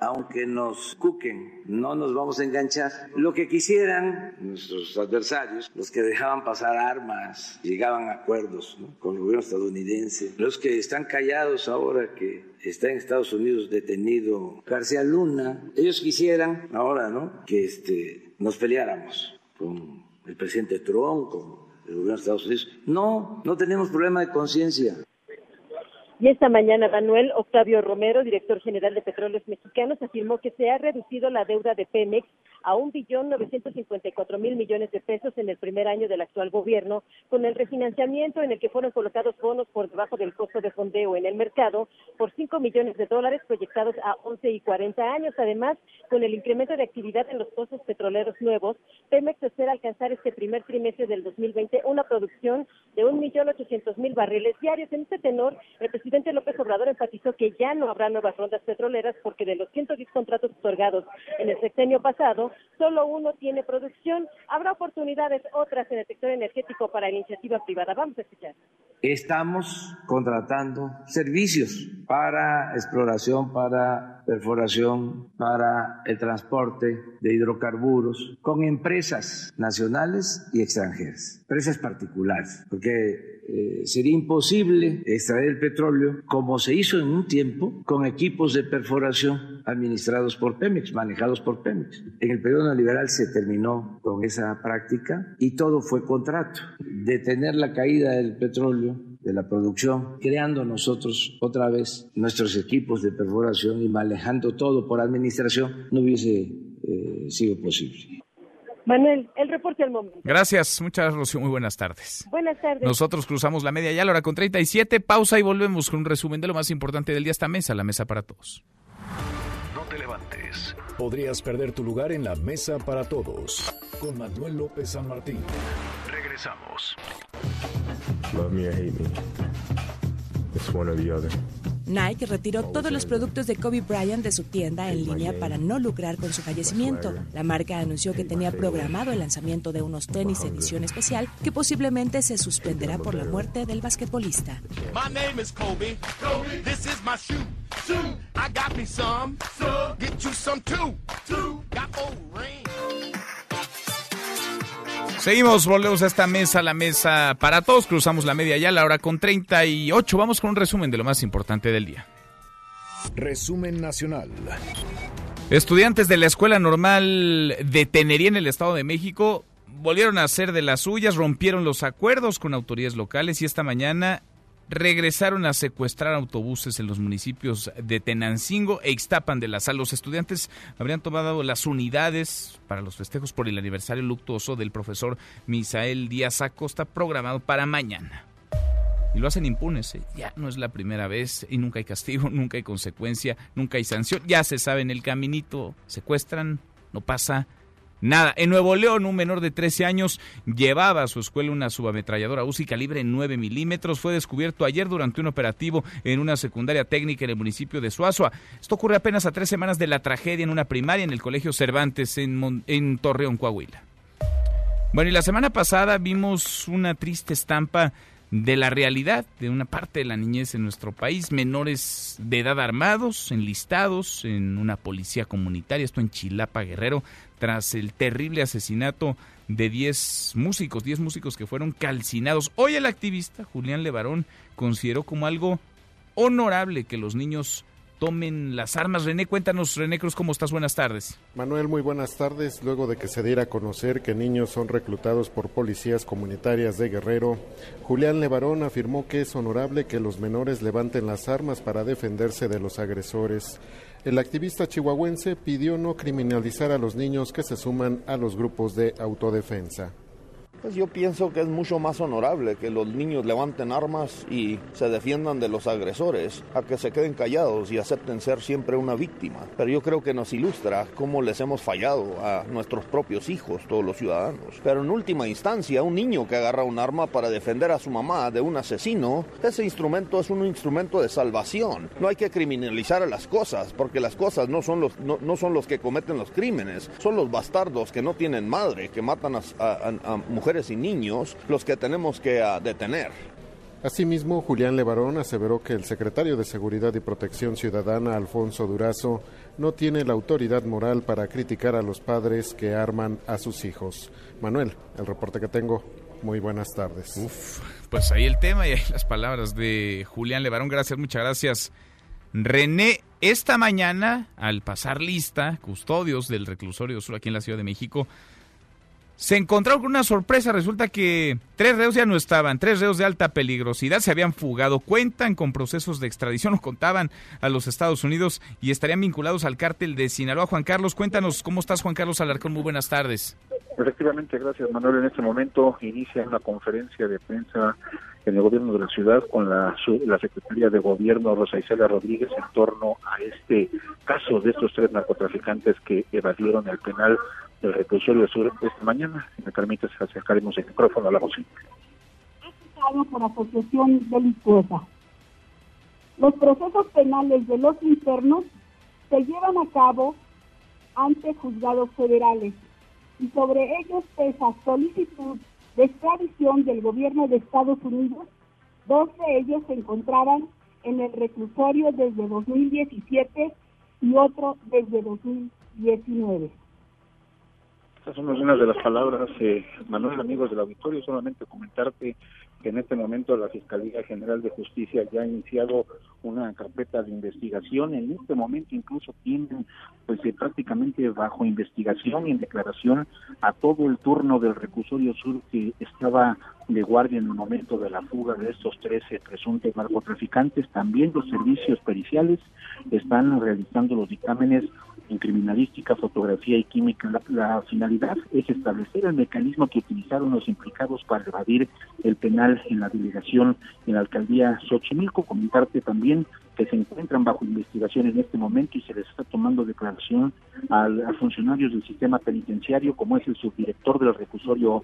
aunque nos cuquen, no nos vamos a enganchar. Lo que quisieran nuestros adversarios, los que dejaban pasar armas, llegaban a acuerdos con el gobierno estadounidense, los que están callados ahora que está en Estados Unidos detenido García Luna, ellos quisieran ahora, ¿no? Que este, nos peleáramos con el presidente Trump, con el gobierno de Estados Unidos. No, no tenemos problema de conciencia. Y esta mañana, Manuel Octavio Romero, director general de Petróleos Mexicanos, afirmó que se ha reducido la deuda de Pemex a un billón novecientos cincuenta y cuatro mil millones de pesos en el primer año del actual gobierno, con el refinanciamiento en el que fueron colocados bonos por debajo del costo de fondeo en el mercado por cinco millones de dólares proyectados a once y cuarenta años. Además, con el incremento de actividad en los pozos petroleros nuevos, Pemex espera alcanzar este primer trimestre del 2020 una producción de un millón ochocientos mil barriles diarios. En este tenor, López Obrador enfatizó que ya no habrá nuevas rondas petroleras porque de los 110 contratos otorgados en el sexenio pasado, solo uno tiene producción. Habrá oportunidades otras en el sector energético para iniciativa privada. Vamos a escuchar. Estamos contratando servicios para exploración, para perforación, para el transporte de hidrocarburos con empresas nacionales y extranjeras, empresas particulares, porque eh, sería imposible extraer el petróleo como se hizo en un tiempo con equipos de perforación administrados por Pemex, manejados por Pemex. En el periodo neoliberal se terminó con esa práctica y todo fue contrato. Detener la caída del petróleo de la producción, creando nosotros otra vez nuestros equipos de perforación y manejando todo por administración, no hubiese eh, sido posible. Manuel, el reporte al momento. Gracias, muchas gracias, Rocío. Muy buenas tardes. Buenas tardes. Nosotros cruzamos la media ya a la hora con 37. Pausa y volvemos con un resumen de lo más importante del día. Esta mesa, la mesa para todos. No te levantes. Podrías perder tu lugar en la mesa para todos. Con Manuel López San Martín. Regresamos. Love me or hate me. It's one or the other. Nike retiró todos los productos de Kobe Bryant de su tienda en línea para no lucrar con su fallecimiento. La marca anunció que tenía programado el lanzamiento de unos tenis edición especial que posiblemente se suspenderá por la muerte del basquetbolista. Seguimos, volvemos a esta mesa, la mesa para todos. Cruzamos la media ya, la hora con 38. Vamos con un resumen de lo más importante del día. Resumen nacional. Estudiantes de la Escuela Normal de Tenería en el Estado de México volvieron a hacer de las suyas, rompieron los acuerdos con autoridades locales y esta mañana regresaron a secuestrar autobuses en los municipios de Tenancingo e Ixtapan de la Sal. Los estudiantes habrían tomado las unidades para los festejos por el aniversario luctuoso del profesor Misael Díaz Acosta programado para mañana. Y lo hacen impunes, ¿eh? ya no es la primera vez y nunca hay castigo, <laughs> nunca hay consecuencia, nunca hay sanción, ya se sabe en el caminito, secuestran, no pasa Nada, en Nuevo León un menor de 13 años llevaba a su escuela una subametralladora UCI calibre 9 milímetros. Fue descubierto ayer durante un operativo en una secundaria técnica en el municipio de Suazua. Esto ocurre apenas a tres semanas de la tragedia en una primaria en el Colegio Cervantes en, en Torreón, Coahuila. Bueno, y la semana pasada vimos una triste estampa de la realidad de una parte de la niñez en nuestro país, menores de edad armados, enlistados en una policía comunitaria, esto en Chilapa Guerrero, tras el terrible asesinato de 10 músicos, 10 músicos que fueron calcinados. Hoy el activista Julián Levarón consideró como algo honorable que los niños tomen las armas. René, cuéntanos, René Cruz, ¿cómo estás? Buenas tardes. Manuel, muy buenas tardes. Luego de que se diera a conocer que niños son reclutados por policías comunitarias de Guerrero, Julián Levarón afirmó que es honorable que los menores levanten las armas para defenderse de los agresores. El activista chihuahuense pidió no criminalizar a los niños que se suman a los grupos de autodefensa. Pues yo pienso que es mucho más honorable que los niños levanten armas y se defiendan de los agresores, a que se queden callados y acepten ser siempre una víctima. Pero yo creo que nos ilustra cómo les hemos fallado a nuestros propios hijos, todos los ciudadanos. Pero en última instancia, un niño que agarra un arma para defender a su mamá de un asesino, ese instrumento es un instrumento de salvación. No hay que criminalizar a las cosas, porque las cosas no son los, no, son los que cometen los crímenes, son los bastardos que no tienen madre, que matan a mujeres y niños los que tenemos que ah, detener. Asimismo, Julián Levarón aseveró que el secretario de Seguridad y Protección Ciudadana, Alfonso Durazo, no tiene la autoridad moral para criticar a los padres que arman a sus hijos. Manuel, el reporte que tengo. Muy buenas tardes. Uf, pues ahí el tema y ahí las palabras de Julián Levarón. Gracias, muchas gracias. René, esta mañana, al pasar lista, custodios del reclusorio sur aquí en la Ciudad de México, se encontraron con una sorpresa. Resulta que tres reos ya no estaban, tres reos de alta peligrosidad se habían fugado. Cuentan con procesos de extradición, lo contaban a los Estados Unidos y estarían vinculados al cártel de Sinaloa. Juan Carlos, cuéntanos cómo estás, Juan Carlos Alarcón. Muy buenas tardes. Efectivamente, gracias Manuel. En este momento inicia una conferencia de prensa en el gobierno de la ciudad con la, la Secretaría de Gobierno Rosa Isela Rodríguez en torno a este caso de estos tres narcotraficantes que evadieron el penal del reclusorio sur esta mañana. Si me permites, acercaremos el micrófono a la bocina. por asociación delictuosa. Los procesos penales de los internos se llevan a cabo ante juzgados federales y sobre ellos pesa solicitud de extradición del gobierno de Estados Unidos. Dos de ellos se encontraban en el reclusorio desde 2017 y otro desde 2019. Estas son algunas de las palabras, eh, Manuel, amigos del auditorio, solamente comentarte que en este momento la Fiscalía General de Justicia ya ha iniciado una carpeta de investigación. En este momento incluso tienen pues eh, prácticamente bajo investigación y en declaración a todo el turno del reclusorio sur que estaba de guardia en el momento de la fuga de estos 13 presuntos narcotraficantes. También los servicios periciales están realizando los dictámenes en criminalística, fotografía y química. La, la, finalidad es establecer el mecanismo que utilizaron los implicados para evadir el penal en la delegación en la alcaldía Xochimilco. Comentarte también que se encuentran bajo investigación en este momento y se les está tomando declaración a, a funcionarios del sistema penitenciario, como es el subdirector del reclusorio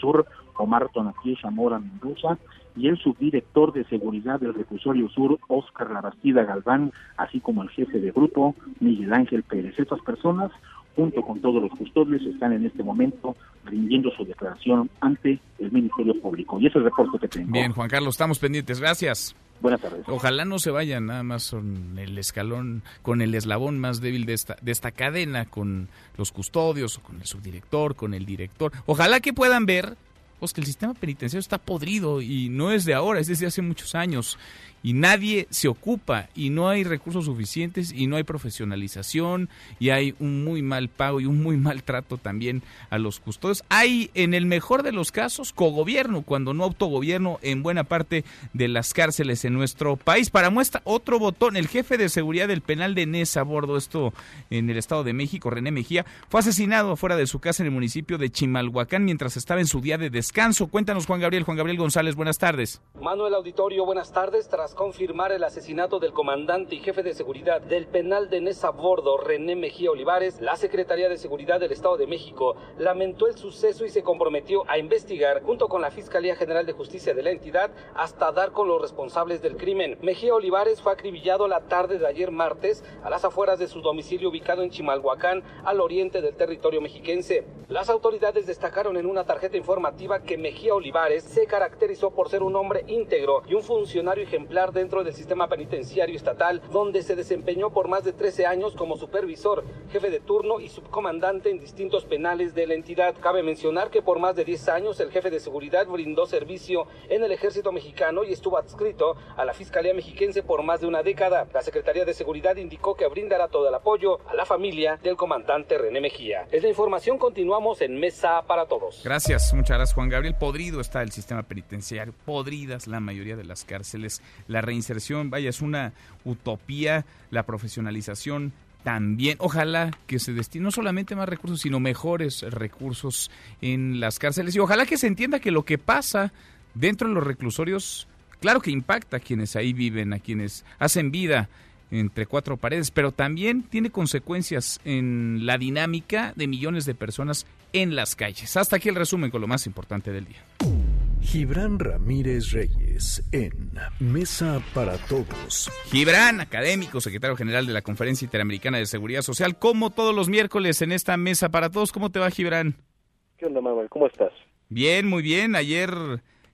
Sur, Omar Tonatiu Zamora Mendoza, y el subdirector de seguridad del reclusorio sur, Oscar Labastida Galván, así como el jefe de grupo, Miguel Ángel Pérez. Estas personas, junto con todos los custodios, están en este momento rindiendo su declaración ante el Ministerio Público. Y ese es el reporte que tengo. Bien, Juan Carlos, estamos pendientes. Gracias. Buenas tardes. Ojalá no se vayan nada más con el escalón, con el eslabón más débil de esta, de esta cadena, con los custodios, con el subdirector, con el director. Ojalá que puedan ver pues, que el sistema penitenciario está podrido y no es de ahora, es desde hace muchos años y nadie se ocupa y no hay recursos suficientes y no hay profesionalización y hay un muy mal pago y un muy mal trato también a los custodios. Hay en el mejor de los casos cogobierno, cuando no autogobierno en buena parte de las cárceles en nuestro país. Para muestra otro botón, el jefe de seguridad del penal de Nesa a bordo, esto en el Estado de México, René Mejía, fue asesinado fuera de su casa en el municipio de Chimalhuacán mientras estaba en su día de descanso. Cuéntanos Juan Gabriel, Juan Gabriel González, buenas tardes. Manuel Auditorio, buenas tardes. Tras confirmar el asesinato del comandante y jefe de seguridad del penal de Nesa Bordo, René Mejía Olivares, la Secretaría de Seguridad del Estado de México lamentó el suceso y se comprometió a investigar junto con la Fiscalía General de Justicia de la entidad hasta dar con los responsables del crimen. Mejía Olivares fue acribillado la tarde de ayer martes a las afueras de su domicilio ubicado en Chimalhuacán, al oriente del territorio mexiquense. Las autoridades destacaron en una tarjeta informativa que Mejía Olivares se caracterizó por ser un hombre íntegro y un funcionario ejemplar dentro del sistema penitenciario estatal, donde se desempeñó por más de 13 años como supervisor, jefe de turno y subcomandante en distintos penales de la entidad. Cabe mencionar que por más de 10 años el jefe de seguridad brindó servicio en el ejército mexicano y estuvo adscrito a la Fiscalía Mexiquense por más de una década. La Secretaría de Seguridad indicó que brindará todo el apoyo a la familia del comandante René Mejía. Es la información, continuamos en Mesa para Todos. Gracias, muchas gracias Juan Gabriel. Podrido está el sistema penitenciario, podridas la mayoría de las cárceles. La reinserción, vaya, es una utopía, la profesionalización también, ojalá que se destine no solamente más recursos, sino mejores recursos en las cárceles. Y ojalá que se entienda que lo que pasa dentro de los reclusorios, claro que impacta a quienes ahí viven, a quienes hacen vida entre cuatro paredes, pero también tiene consecuencias en la dinámica de millones de personas en las calles. Hasta aquí el resumen con lo más importante del día. Gibran Ramírez Reyes en Mesa para Todos. Gibran, académico, secretario general de la Conferencia Interamericana de Seguridad Social, como todos los miércoles en esta Mesa para Todos. ¿Cómo te va, Gibran? ¿Qué onda, Manuel? ¿Cómo estás? Bien, muy bien. Ayer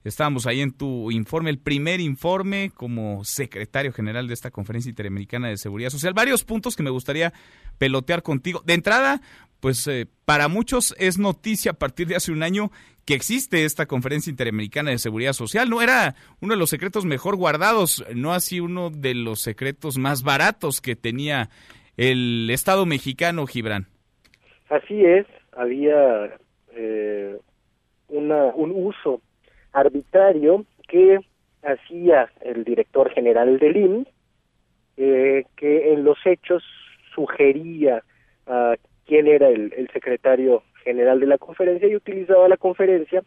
estábamos ahí en tu informe, el primer informe como secretario general de esta Conferencia Interamericana de Seguridad Social. Varios puntos que me gustaría pelotear contigo. De entrada, pues eh, para muchos es noticia a partir de hace un año que existe esta Conferencia Interamericana de Seguridad Social. No era uno de los secretos mejor guardados, no así uno de los secretos más baratos que tenía el Estado mexicano, Gibran. Así es, había eh, una, un uso arbitrario que hacía el director general del IMSS, eh, que en los hechos sugería a quién era el, el secretario general de la conferencia y utilizaba la conferencia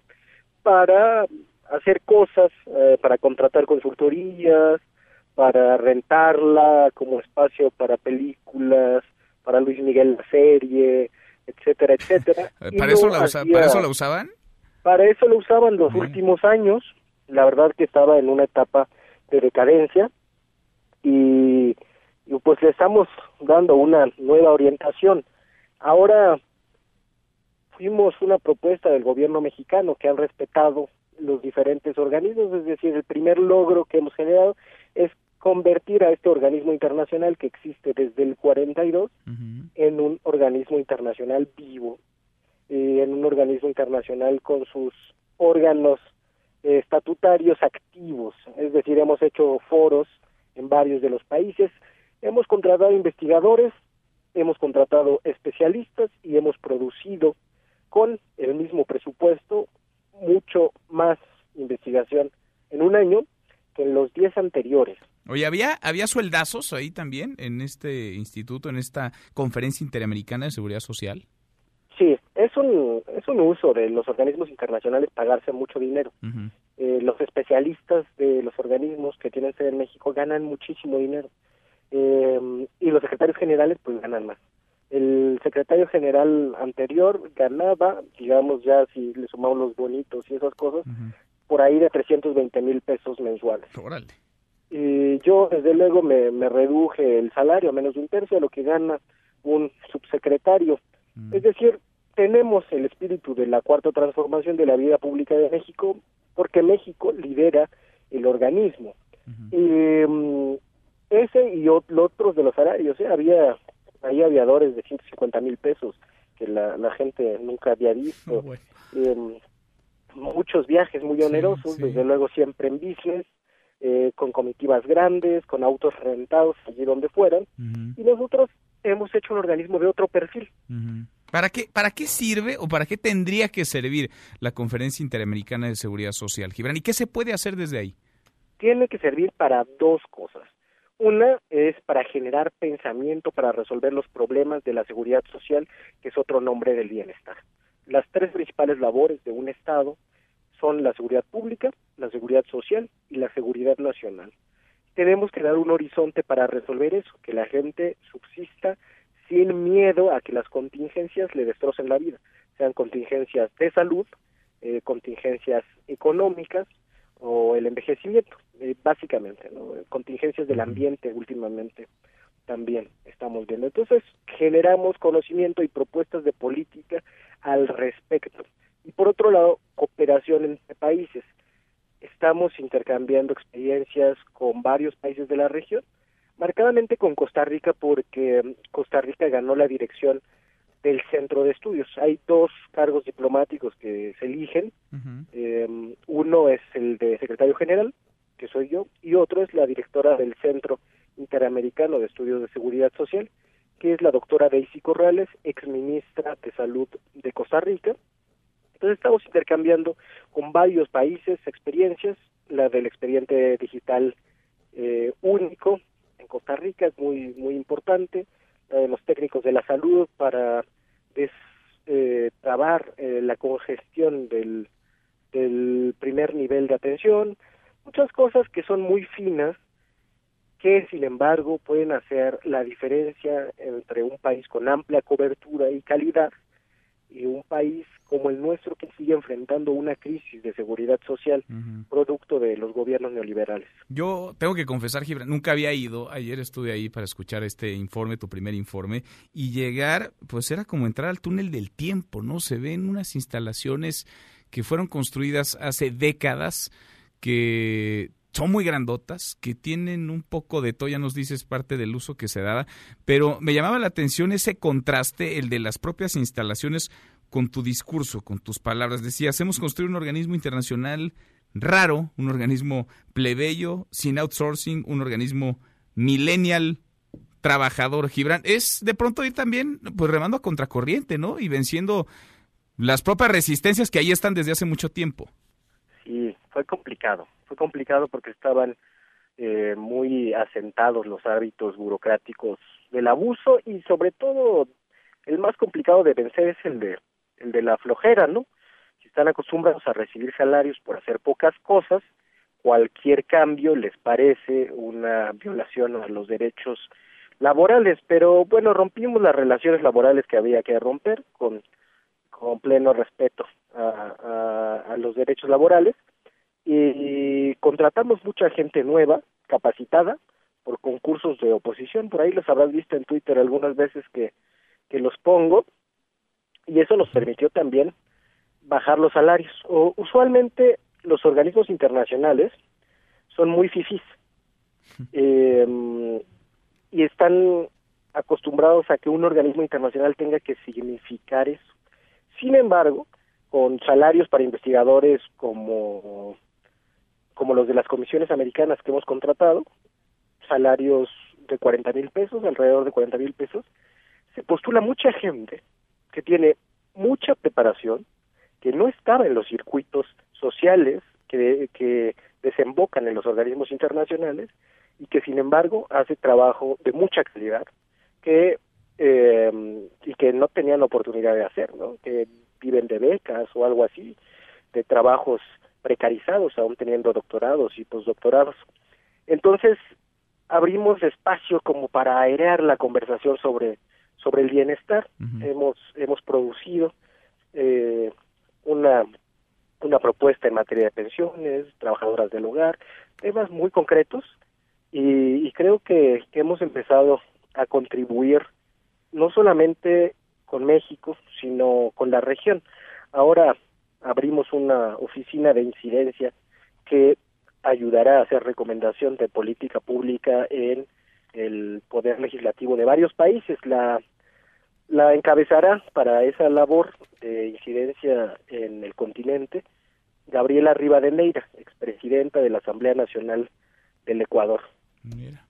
para hacer cosas, eh, para contratar consultorías, para rentarla como espacio para películas, para Luis Miguel la serie, etcétera, etcétera. <laughs> ¿Para, eso la ¿Para eso la usaban? Para eso lo usaban los últimos años, la verdad que estaba en una etapa de decadencia y, y pues le estamos dando una nueva orientación. Ahora fuimos una propuesta del gobierno mexicano que han respetado los diferentes organismos, es decir, el primer logro que hemos generado es convertir a este organismo internacional que existe desde el 42 en un organismo internacional vivo, eh, en un organismo internacional con sus órganos eh, estatutarios activos, es decir, hemos hecho foros en varios de los países, hemos contratado investigadores, hemos contratado especialistas y hemos producido con el mismo presupuesto mucho más investigación en un año que en los 10 anteriores. Oye, ¿había, ¿había sueldazos ahí también en este instituto, en esta conferencia interamericana de seguridad social? Es un, es un uso de los organismos internacionales pagarse mucho dinero. eh, los especialistas de los organismos que tienen sede en México ganan muchísimo dinero eh, y los secretarios generales pues ganan más. El secretario general anterior ganaba, digamos ya si le sumamos los bonitos y esas cosas, por ahí de 320 mil pesos mensuales. Órale. Y yo desde luego me, me reduje el salario a menos de un tercio de lo que gana un subsecretario. Es decir, tenemos el espíritu de la cuarta transformación de la vida pública de México porque México lidera el organismo. Mm, ese y otros de los salarios, ¿eh? había hay aviadores de 150 mil pesos que la, la gente nunca había visto. <laughs> Em, muchos viajes muy onerosos, desde luego siempre en business, eh, con comitivas grandes, con autos rentados allí donde fueran. Y nosotros hemos hecho un organismo de otro perfil. ¿Para qué, ¿Para qué sirve o para qué tendría que servir la Conferencia Interamericana de Seguridad Social, Gibran? ¿Y qué se puede hacer desde ahí? Tiene que servir para dos cosas. Una es para generar pensamiento para resolver los problemas de la seguridad social, que es otro nombre del bienestar. Las tres principales labores de un Estado son la seguridad pública, la seguridad social y la seguridad nacional. Tenemos que dar un horizonte para resolver eso, que la gente subsista sin miedo a que las contingencias le destrocen la vida, sean contingencias de salud, eh, contingencias económicas o el envejecimiento, eh, básicamente, ¿no? contingencias del ambiente últimamente también estamos viendo. Entonces, generamos conocimiento y propuestas de política al respecto. Y por otro lado, cooperación entre países. Estamos intercambiando experiencias con varios países de la región, marcadamente con Costa Rica porque Costa Rica ganó la dirección del centro de estudios. Hay dos cargos diplomáticos que se eligen. Eh, uno es el de secretario general, que soy yo, y otro es la directora del Centro Interamericano de Estudios de Seguridad Social, que es la doctora Daisy Corrales, exministra de Salud de Costa Rica. Entonces estamos intercambiando con varios países experiencias, la del expediente digital eh, único en Costa Rica es muy muy importante, la los técnicos de la salud para destrabar eh, la congestión del, del primer nivel de atención, muchas cosas que son muy finas que sin embargo pueden hacer la diferencia entre un país con amplia cobertura y calidad y un país como el nuestro que sigue enfrentando una crisis de seguridad social producto de los gobiernos neoliberales. Yo tengo que confesar, Gibran, nunca había ido. Ayer estuve ahí para escuchar este informe, tu primer informe, y llegar, pues era como entrar al túnel del tiempo, ¿no? Se ven unas instalaciones que fueron construidas hace décadas, que son muy grandotas, que tienen un poco de todo, ya nos dices parte del uso que se daba, pero me llamaba la atención ese contraste, el de las propias instalaciones con tu discurso, con tus palabras. Decías, hemos construido un organismo internacional raro, un organismo plebeyo, sin outsourcing, un organismo millennial, trabajador, Gibran. Es de pronto ir también, pues remando a contracorriente, ¿no? Y venciendo las propias resistencias que ahí están desde hace mucho tiempo. Sí, fue complicado, fue complicado porque estaban eh, muy asentados los hábitos burocráticos del abuso y sobre todo el más complicado de vencer es el de el de la flojera, ¿no? Si están acostumbrados a recibir salarios por hacer pocas cosas, cualquier cambio les parece una violación a los derechos laborales, pero bueno, rompimos las relaciones laborales que había que romper con, con pleno respeto a, a, los derechos laborales y contratamos mucha gente nueva, capacitada, por concursos de oposición, por ahí los habrás visto en Twitter algunas veces que, que los pongo, y eso nos permitió también bajar los salarios. O, usualmente los organismos internacionales son muy fifís eh, y están acostumbrados a que un organismo internacional tenga que significar eso. Sin embargo, con salarios para investigadores como, como los de las comisiones americanas que hemos contratado, salarios de 40 mil pesos, alrededor de 40 mil pesos, se postula mucha gente que tiene mucha preparación, que no estaba en los circuitos sociales que, que desembocan en los organismos internacionales y que sin embargo hace trabajo de mucha calidad que eh, y que no tenían la oportunidad de hacer, ¿no? Que viven de becas o algo así, de trabajos precarizados, aún teniendo doctorados y postdoctorados. Entonces, abrimos espacio como para airear la conversación sobre sobre el bienestar. Hemos hemos producido eh, una una propuesta en materia de pensiones, trabajadoras del hogar, temas muy concretos y, y creo que, que hemos empezado a contribuir no solamente con México, sino con la región. Ahora abrimos una oficina de incidencia que ayudará a hacer recomendación de política pública en el poder legislativo de varios países. La, la encabezará para esa labor de incidencia en el continente Gabriela Rivadeneira, expresidenta de la Asamblea Nacional del Ecuador. Mira.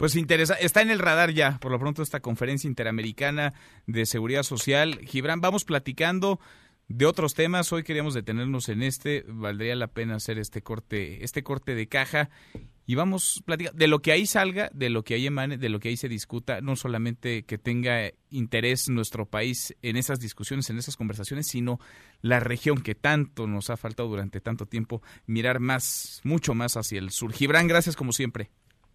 Pues interesa, está en el radar ya, por lo pronto, esta conferencia interamericana de seguridad social. Gibran, vamos platicando de otros temas. Hoy queríamos detenernos en este. Valdría la pena hacer este corte, este corte de caja. Y vamos platicar de lo que ahí salga, de lo que ahí emane, de lo que ahí se discuta, no solamente que tenga interés nuestro país en esas discusiones, en esas conversaciones, sino la región que tanto nos ha faltado durante tanto tiempo, mirar más, mucho más hacia el sur. Gibran, gracias como siempre.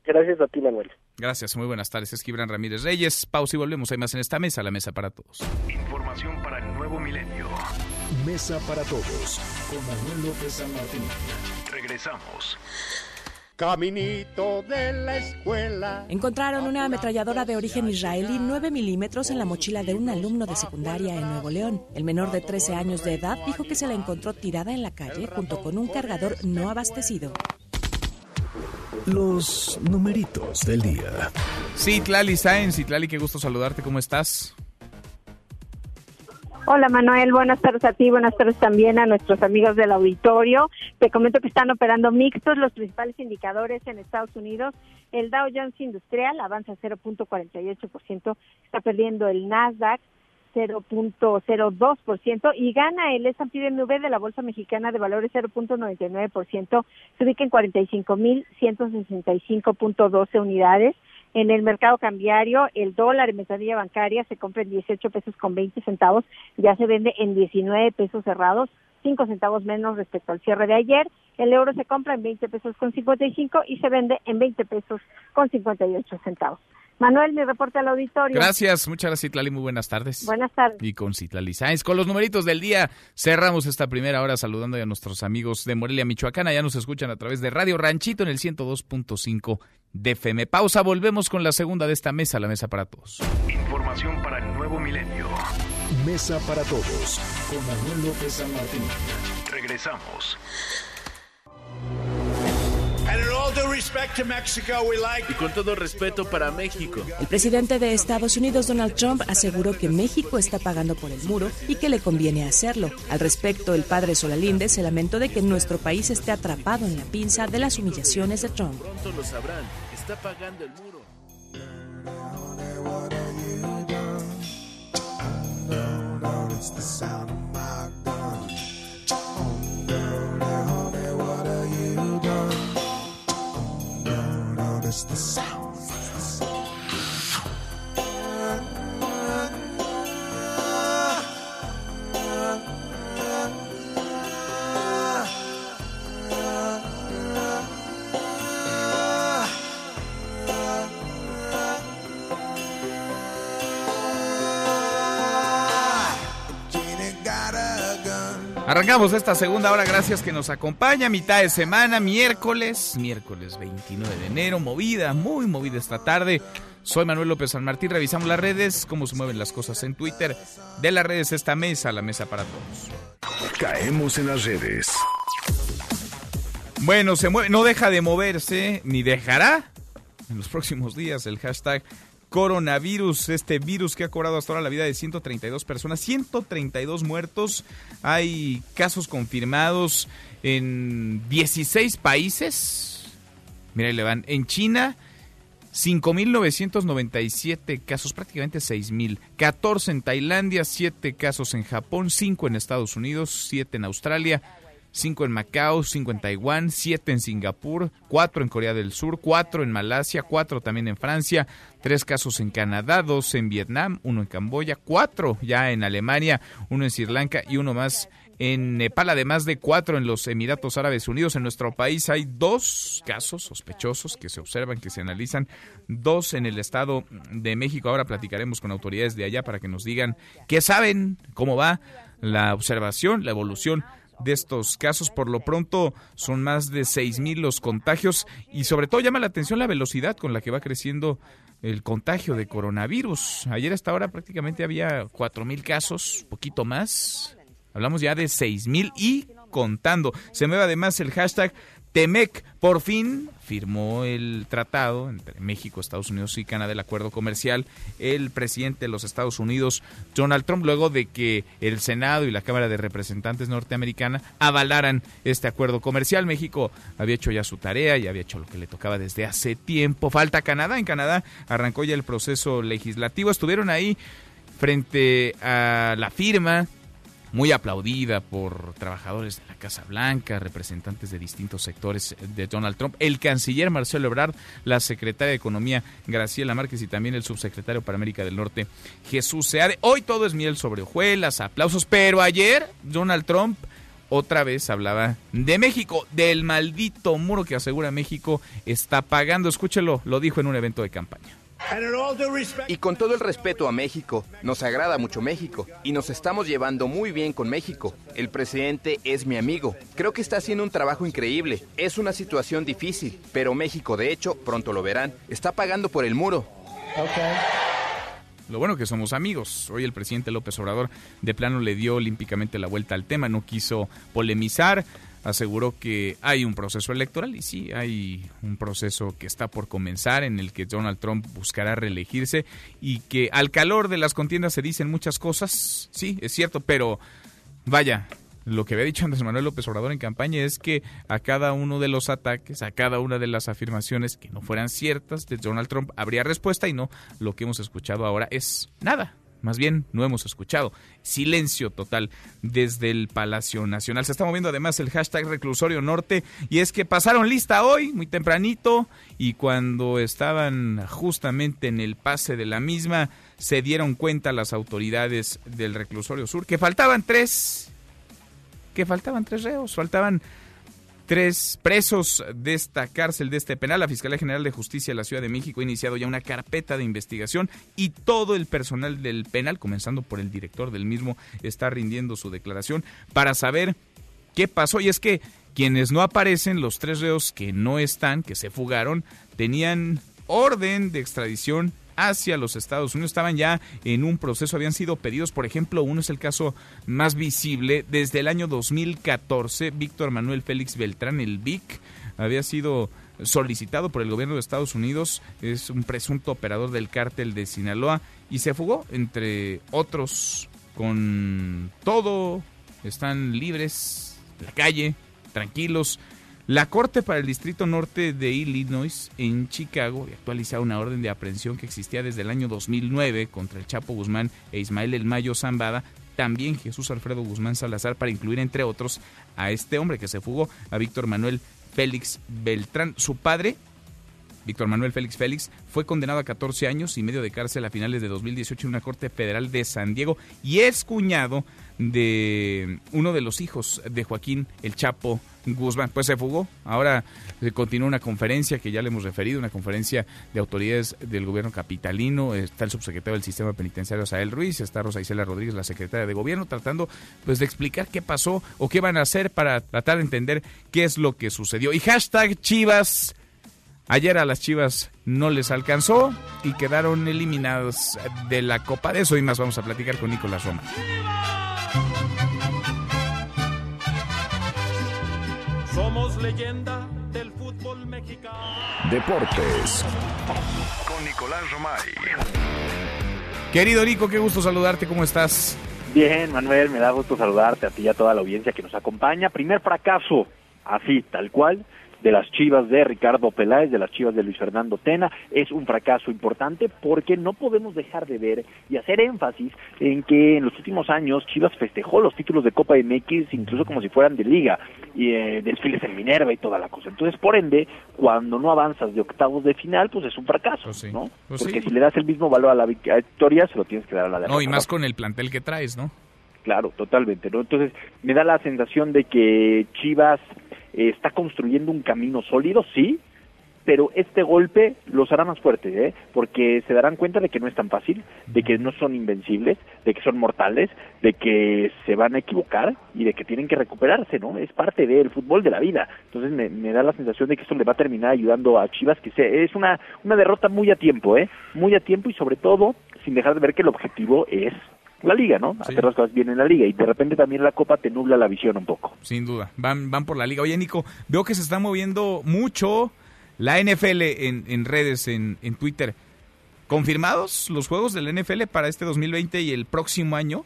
Gracias a ti, Manuel. Gracias, muy buenas tardes. Es Gibran Ramírez Reyes. Pausa y volvemos. Hay más en esta mesa, la mesa para todos. Información para el nuevo milenio. Mesa para todos. Con Manuel López San Martín. Regresamos. Caminito de la escuela. Encontraron una ametralladora de origen israelí 9 milímetros en la mochila de un alumno de secundaria en Nuevo León. El menor de 13 años de edad dijo que se la encontró tirada en la calle junto con un cargador no abastecido. Los numeritos del día. Citlali Sáenz, Citlali, qué gusto saludarte, ¿cómo estás? Hola Manuel, buenas tardes a ti, buenas tardes también a nuestros amigos del auditorio. Te comento que están operando mixtos los principales indicadores en Estados Unidos. El Dow Jones Industrial avanza 0.48%, está perdiendo el Nasdaq 0.02% y gana el S&P MV de la Bolsa Mexicana de Valores 0.99%, se ubica en 45.165.12 unidades. En el mercado cambiario, el dólar en ventanilla bancaria se compra en 18 pesos con 20 centavos, ya se vende en 19 pesos cerrados, 5 centavos menos respecto al cierre de ayer. El euro se compra en 20 pesos con 55 y se vende en 20 pesos con 58 centavos. Manuel, mi reporte al auditorio. Gracias, muchas gracias, Citlali. Muy buenas tardes. Buenas tardes. Y con Citlali Sáenz, con los numeritos del día, cerramos esta primera hora saludando a nuestros amigos de Morelia, Michoacán. Ya nos escuchan a través de Radio Ranchito en el 102.5 de FM. Pausa, volvemos con la segunda de esta mesa, la mesa para todos. Información para el nuevo milenio. Mesa para todos, con Manuel López San Martín. Regresamos. Y con todo respeto para México. El presidente de Estados Unidos, Donald Trump, aseguró que México está pagando por el muro y que le conviene hacerlo. Al respecto, el padre Solalinde se lamentó de que nuestro país esté atrapado en la pinza de las humillaciones de Trump. Pronto lo sabrán. Está pagando el muro. just the sound. Arrancamos esta segunda hora, gracias que nos acompaña, mitad de semana, miércoles, miércoles 29 de enero, movida, muy movida esta tarde. Soy Manuel López San Martín, revisamos las redes, cómo se mueven las cosas en Twitter. De las redes esta mesa, la mesa para todos. Caemos en las redes. Bueno, se mueve, no deja de moverse, ni dejará en los próximos días el hashtag coronavirus, este virus que ha cobrado hasta ahora la vida de 132 personas, 132 muertos, hay casos confirmados en 16 países. Mira, le van en China 5.997 casos, prácticamente 6.000. 14 en Tailandia, 7 casos en Japón, 5 en Estados Unidos, 7 en Australia, 5 en Macao, 5 en Taiwán, 7 en Singapur, 4 en Corea del Sur, 4 en Malasia, 4 también en Francia, 3 casos en Canadá, 2 en Vietnam, 1 en Camboya, 4 ya en Alemania, 1 en Sri Lanka y 1 más en Nepal, además de 4 en los Emiratos Árabes Unidos. En nuestro país hay dos casos sospechosos que se observan, que se analizan, dos en el Estado de México. Ahora platicaremos con autoridades de allá para que nos digan qué saben, cómo va la observación, la evolución de estos casos. Por lo pronto son más de mil los contagios y sobre todo llama la atención la velocidad con la que va creciendo el contagio de coronavirus. Ayer hasta ahora prácticamente había mil casos, poquito más. Hablamos ya de mil y contando. Se mueve además el hashtag Temec por fin firmó el tratado entre México, Estados Unidos y Canadá, el acuerdo comercial. El presidente de los Estados Unidos, Donald Trump, luego de que el Senado y la Cámara de Representantes norteamericana avalaran este acuerdo comercial. México había hecho ya su tarea y había hecho lo que le tocaba desde hace tiempo. Falta Canadá. En Canadá arrancó ya el proceso legislativo. Estuvieron ahí frente a la firma muy aplaudida por trabajadores de la Casa Blanca, representantes de distintos sectores de Donald Trump, el canciller Marcelo Ebrard, la secretaria de Economía Graciela Márquez y también el subsecretario para América del Norte Jesús Seade. Hoy todo es miel sobre hojuelas, aplausos, pero ayer Donald Trump otra vez hablaba de México, del maldito muro que asegura México está pagando. Escúchelo, lo dijo en un evento de campaña. Y con todo el respeto a México, nos agrada mucho México y nos estamos llevando muy bien con México. El presidente es mi amigo. Creo que está haciendo un trabajo increíble. Es una situación difícil, pero México, de hecho, pronto lo verán, está pagando por el muro. Lo bueno que somos amigos. Hoy el presidente López Obrador de plano le dio olímpicamente la vuelta al tema, no quiso polemizar, aseguró que hay un proceso electoral y sí, hay un proceso que está por comenzar en el que Donald Trump buscará reelegirse y que al calor de las contiendas se dicen muchas cosas, sí, es cierto, pero vaya, lo que había dicho Andrés Manuel López Obrador en campaña es que a cada uno de los ataques, a cada una de las afirmaciones que no fueran ciertas de Donald Trump habría respuesta y no lo que hemos escuchado ahora es nada, más bien no hemos escuchado. Silencio total desde el Palacio Nacional. Se está moviendo además el hashtag reclusorio norte y es que pasaron lista hoy, muy tempranito, y cuando estaban justamente en el pase de la misma, se dieron cuenta las autoridades del reclusorio sur que faltaban tres, que faltaban tres reos, faltaban tres presos de esta cárcel, de este penal. La Fiscalía General de Justicia de la Ciudad de México ha iniciado ya una carpeta de investigación y todo el personal del penal, comenzando por el director del mismo, está rindiendo su declaración para saber qué pasó. Y es que quienes no aparecen, los tres reos que no están, que se fugaron, tenían orden de extradición hacia los Estados Unidos. Estaban ya en un proceso, habían sido pedidos, por ejemplo, uno es el caso más visible, desde el año 2014, Víctor Manuel Félix Beltrán, el VIC, había sido solicitado por el gobierno de Estados Unidos, es un presunto operador del cártel de Sinaloa y se fugó, entre otros, con todo, están libres, la calle, tranquilos, la Corte para el Distrito Norte de Illinois en Chicago actualizado una orden de aprehensión que existía desde el año 2009 contra el Chapo Guzmán e Ismael El Mayo Zambada, también Jesús Alfredo Guzmán Salazar para incluir entre otros a este hombre que se fugó, a Víctor Manuel Félix Beltrán. Su padre Víctor Manuel Félix Félix, fue condenado a 14 años y medio de cárcel a finales de 2018 en una corte federal de San Diego y es cuñado de uno de los hijos de Joaquín El Chapo Guzmán. Pues se fugó. Ahora se continúa una conferencia que ya le hemos referido, una conferencia de autoridades del gobierno capitalino. Está el subsecretario del sistema penitenciario, Sael Ruiz, está Rosa Isela Rodríguez, la secretaria de gobierno, tratando pues de explicar qué pasó o qué van a hacer para tratar de entender qué es lo que sucedió. Y hashtag Chivas. Ayer a las Chivas no les alcanzó y quedaron eliminados de la Copa. De eso y más vamos a platicar con Nicolás Roma. Somos leyenda del fútbol mexicano. Deportes. Con Nicolás Romay. Querido Nico, qué gusto saludarte, ¿cómo estás? Bien, Manuel, me da gusto saludarte a ti y a toda la audiencia que nos acompaña. Primer fracaso, así, tal cual, de las Chivas de Ricardo Peláez, de las Chivas de Luis Fernando Tena, es un fracaso importante porque no podemos dejar de ver y hacer énfasis en que en los últimos años Chivas festejó los títulos de Copa MX incluso como si fueran de liga y eh, desfiles en Minerva y toda la cosa. Entonces, por ende, cuando no avanzas de octavos de final, pues es un fracaso, ¿no? Pues porque sí. si le das el mismo valor a la victoria, se lo tienes que dar a la derrota. No, y más con el plantel que traes, ¿no? Claro, totalmente, ¿no? Entonces, me da la sensación de que Chivas eh, está construyendo un camino sólido, sí, pero este golpe los hará más fuertes, ¿eh? Porque se darán cuenta de que no es tan fácil, de que no son invencibles, de que son mortales, de que se van a equivocar y de que tienen que recuperarse, ¿no? Es parte del fútbol de la vida. Entonces me, da la sensación de que esto le va a terminar ayudando a Chivas, que se, es una, una derrota muy a tiempo, ¿eh? Muy a tiempo y sobre todo sin dejar de ver que el objetivo es la liga, ¿no? Hacer las cosas bien en la liga y de repente también la copa te nubla la visión un poco. Sin duda, van, van por la liga. Oye, Nico, veo que se está moviendo mucho la NFL en, en redes, en, en Twitter. ¿Confirmados los juegos del NFL para este 2020 y el próximo año?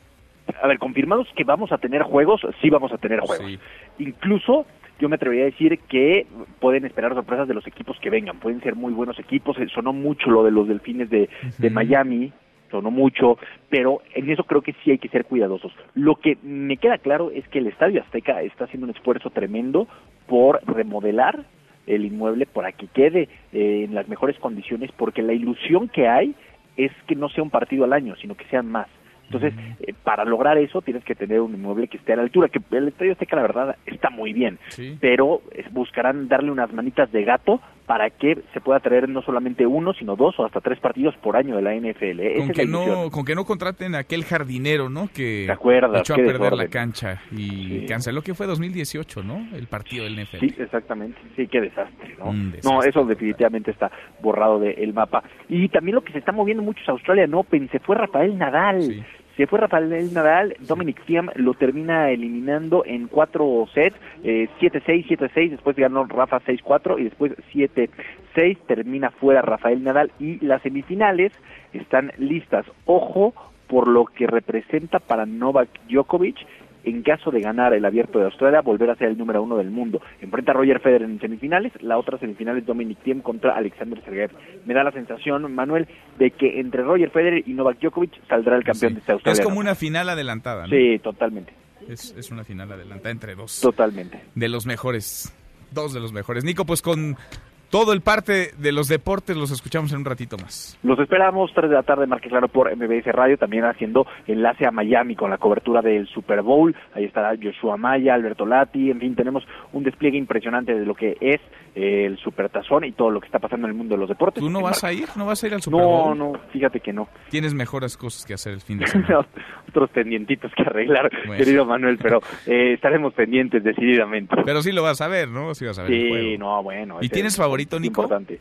A ver, confirmados que vamos a tener juegos, sí vamos a tener juegos. Incluso yo me atrevería a decir que pueden esperar sorpresas de los equipos que vengan. Pueden ser muy buenos equipos. Eh, Sonó mucho lo de los delfines de, de Miami, sonó mucho, pero en eso creo que sí hay que ser cuidadosos. Lo que me queda claro es que el Estadio Azteca está haciendo un esfuerzo tremendo por remodelar el inmueble para que quede eh, en las mejores condiciones, porque la ilusión que hay es que no sea un partido al año, sino que sean más. Entonces, eh, para lograr eso tienes que tener un inmueble que esté a la altura, que el Estadio Azteca la verdad está muy bien, pero eh, buscarán darle unas manitas de gato para que se pueda traer no solamente uno, sino dos o hasta tres partidos por año de la NFL. Esa Con que, no, con que no contraten a aquel jardinero, ¿no? Que ¿Te acuerdas? echó a perder la cancha y canceló que fue 2018, ¿no? El partido del NFL. Sí, exactamente. Sí, qué desastre, ¿no? No, eso definitivamente está borrado del mapa. Y también lo que se está moviendo mucho es Australian Open. Se fue Rafael Nadal. Se fue Rafael Nadal, Dominic Thiem lo termina eliminando en cuatro sets, eh, 7-6, 7-6, después ganó Rafa 6-4 y después 7-6, termina fuera Rafael Nadal y las semifinales están listas. Ojo por lo que representa para Novak Djokovic en caso de ganar el Abierto de Australia, volver a ser el número uno del mundo. Enfrenta a Roger Federer en semifinales, la otra semifinal es Dominic Thiem contra Alexander Sergeyev. Me da la sensación, Manuel, de que entre Roger Federer y Novak Djokovic saldrá el campeón de este Es Australia. como una final adelantada, ¿no? Sí, totalmente. Es, es una final adelantada entre dos. Totalmente. De los mejores. Dos de los mejores. Nico, pues con todo el parte de los deportes los escuchamos en un ratito más. Los esperamos 3 de la tarde, marque claro por MBS Radio, también haciendo enlace a Miami con la cobertura del Super Bowl. Ahí estará Joshua Maya, Alberto Lati, en fin, tenemos un despliegue impresionante de lo que es eh, el Supertazón y todo lo que está pasando en el mundo de los deportes. ¿Tú no vas Mar- a ir? ¿No vas a ir al Super No, Bowl? no, fíjate que no. Tienes mejores cosas que hacer el fin de <laughs> semana. Otros pendientitos que arreglar, Bueno. querido Manuel, pero eh, estaremos pendientes decididamente. Pero sí lo vas a ver, ¿no? Sí vas a ver el Sí, juego. no, bueno. ¿Y ese tienes es favorito, Nico? Importante.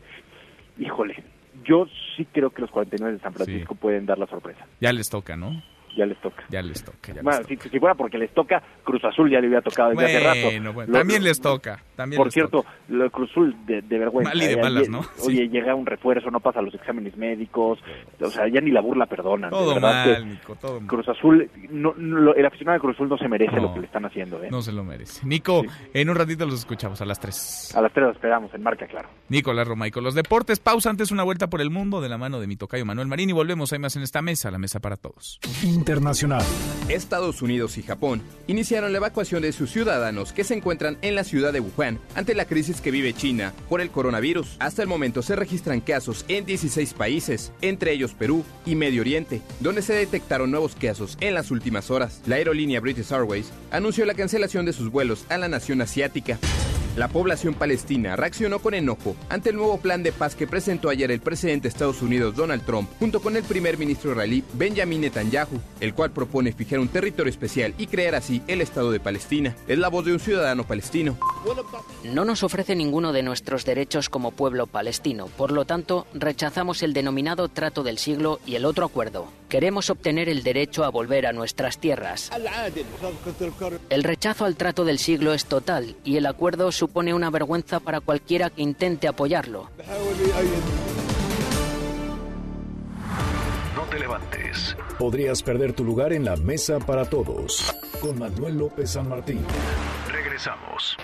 Híjole, yo sí creo que los 49 de San Francisco pueden dar la sorpresa. Ya les toca, ¿no? Ya les toca. Ya les toca, ya Bueno, les toca. si, si fuera porque les toca, Cruz Azul ya le hubiera tocado desde hace rato. Bueno, bueno, Lo- también les toca. También Por les cierto, lo de Cruz Azul de, de vergüenza. Mal y de eh, malas, ¿no? Oye, llega un refuerzo, no pasa los exámenes médicos, o sea, ya ni la burla perdonan. Todo mal, que Nico, todo mal. Cruz Azul, no, no, el aficionado de Cruz Azul no se merece No. lo que le están haciendo. ¿eh? No se lo merece. Nico, en un ratito los escuchamos a las 3. A las 3 los esperamos en Marca, claro. Nicolás Romay con los deportes. Pausa antes una vuelta por el mundo de la mano de mi tocayo Manuel Marín y volvemos. Hay más en esta mesa, la mesa para todos. Estados Unidos y Japón iniciaron la evacuación de sus ciudadanos que se encuentran en la ciudad de Wuhan ante la crisis que vive China por el coronavirus. Hasta el momento se registran casos en 16 países, entre ellos Perú y Medio Oriente, donde se detectaron nuevos casos en las últimas horas. La aerolínea British Airways anunció la cancelación de sus vuelos a la nación asiática. La población palestina reaccionó con enojo ante el nuevo plan de paz que presentó ayer el presidente de Estados Unidos Donald Trump junto con el primer ministro israelí Benjamin Netanyahu, el cual propone fijar un territorio especial y crear así el Estado de Palestina. Es la voz de un ciudadano palestino. No nos ofrece ninguno de nuestros derechos como pueblo palestino, por lo tanto rechazamos el denominado trato del siglo y el otro acuerdo. Queremos obtener el derecho a volver a nuestras tierras. El rechazo al trato del siglo es total y el acuerdo supone una vergüenza para cualquiera que intente apoyarlo. No te levantes. Podrías perder tu lugar en la mesa para todos. Con Manuel López San Martín. Regresamos.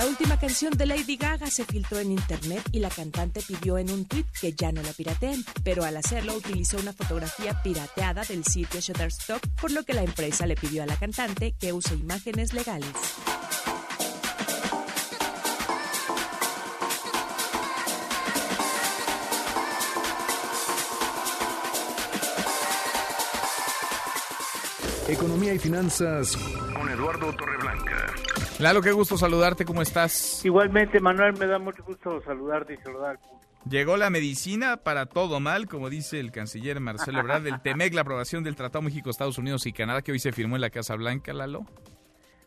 La última canción de Lady Gaga se filtró en internet y la cantante pidió en un tweet que ya no la pirateen, pero al hacerlo utilizó una fotografía pirateada del sitio Shutterstock, por lo que la empresa le pidió a la cantante que use imágenes legales. Economía y finanzas con Eduardo Torreblanca. Lalo, qué gusto saludarte, ¿cómo estás? Igualmente, Manuel, me da mucho gusto saludarte y saludar al público. Llegó la medicina para todo mal, como dice el canciller Marcelo Ebrard del TEMEC, la aprobación del Tratado México, Estados Unidos y Canadá que hoy se firmó en la Casa Blanca, Lalo.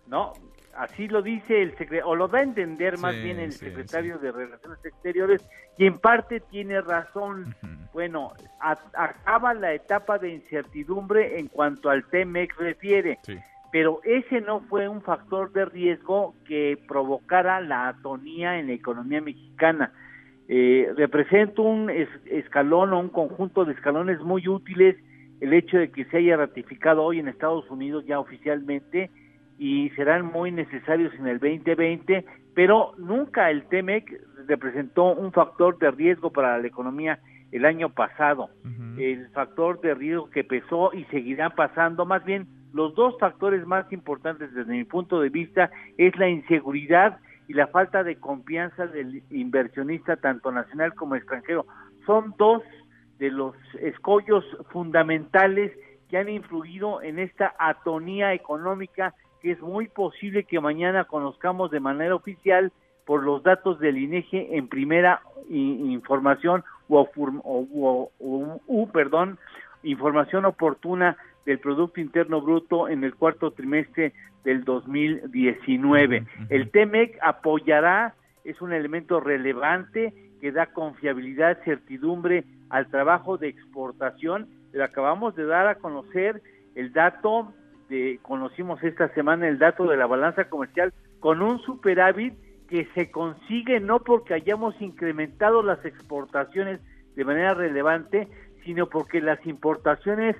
No, así lo dice el secretario, o lo da a entender más Sí, bien el sí, secretario de Relaciones Exteriores, y en parte tiene razón. Bueno, a- acaba la etapa de incertidumbre en cuanto al TEMEC refiere, pero ese no fue un factor de riesgo que provocara la atonía en la economía mexicana. Eh, representa un es- escalón o un conjunto de escalones muy útiles el hecho de que se haya ratificado hoy en Estados Unidos ya oficialmente y serán muy necesarios en el 2020, pero nunca el TEMEC representó un factor de riesgo para la economía el año pasado. El factor de riesgo que pesó y seguirá pasando, más bien los dos factores más importantes desde mi punto de vista es la inseguridad y la falta de confianza del inversionista tanto nacional como extranjero. Son dos de los escollos fundamentales que han influido en esta atonía económica que es muy posible que mañana conozcamos de manera oficial por los datos del INEGI en primera información o, o- o- o- perdón, información oportuna del Producto Interno Bruto en el cuarto trimestre del 2019. El TEMEC apoyará, es un elemento relevante que da confiabilidad, certidumbre al trabajo de exportación. Le acabamos de dar a conocer el dato, de, conocimos esta semana el dato de la balanza comercial con un superávit que se consigue no porque hayamos incrementado las exportaciones de manera relevante, sino porque las importaciones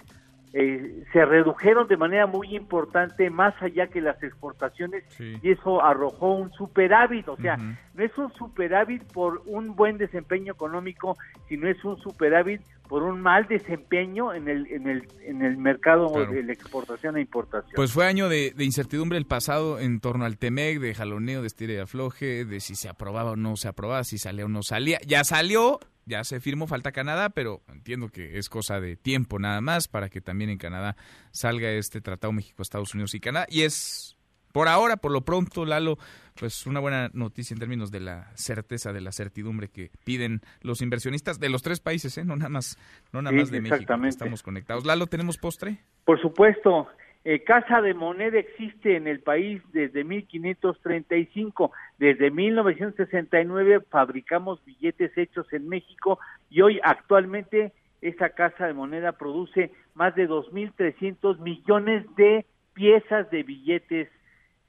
eh, se redujeron de manera muy importante más allá que las exportaciones y eso arrojó un superávit, o sea, no es un superávit por un buen desempeño económico, sino es un superávit por un mal desempeño en el en el en el mercado Claro. de la exportación e importación. Pues fue año de, de incertidumbre el pasado en torno al TEMEC, de jaloneo, de estira y afloje, de si se aprobaba o no se aprobaba, si salía o no salía. Ya salió, ya se firmó, falta Canadá, pero entiendo que es cosa de tiempo nada más para que también en Canadá salga este Tratado México, Estados Unidos y Canadá. Y es, por ahora, por lo pronto, Lalo, pues una buena noticia en términos de la certeza, de la certidumbre que piden los inversionistas de los tres países, ¿eh? no nada más, no nada Sí, más de México, estamos conectados. Lalo, ¿tenemos postre? Por supuesto, eh, Casa de Moneda existe en el país desde 1535. Desde 1969 fabricamos billetes hechos en México y hoy actualmente esa Casa de Moneda produce más de 2.300 millones de piezas de billetes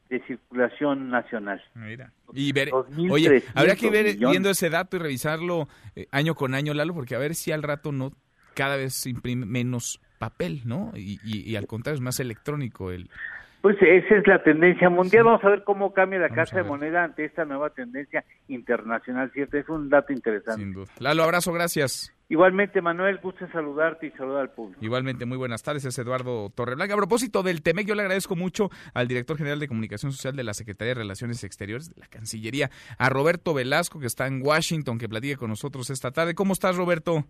de circulación nacional. Mira. Y ver, 2.300 oye, habría que ver millones. viendo ese dato y revisarlo eh, año con año, Lalo, porque a ver si al rato no cada vez se imprime menos papel, ¿no? Y, y- y al contrario, es más electrónico el... Pues esa es la tendencia mundial. Vamos a ver cómo cambia la Casa de Moneda ante esta nueva tendencia internacional, ¿cierto? Es un dato interesante. Sin duda. Lalo, abrazo, gracias. Igualmente, Manuel, gusto en saludarte y saludar al público. Igualmente, muy buenas tardes, es Eduardo Torreblanca. A propósito del TEMEC, yo le agradezco mucho al director general de Comunicación Social de la Secretaría de Relaciones Exteriores de la Cancillería, a Roberto Velasco, que está en Washington, que platique con nosotros esta tarde. ¿Cómo estás, Roberto?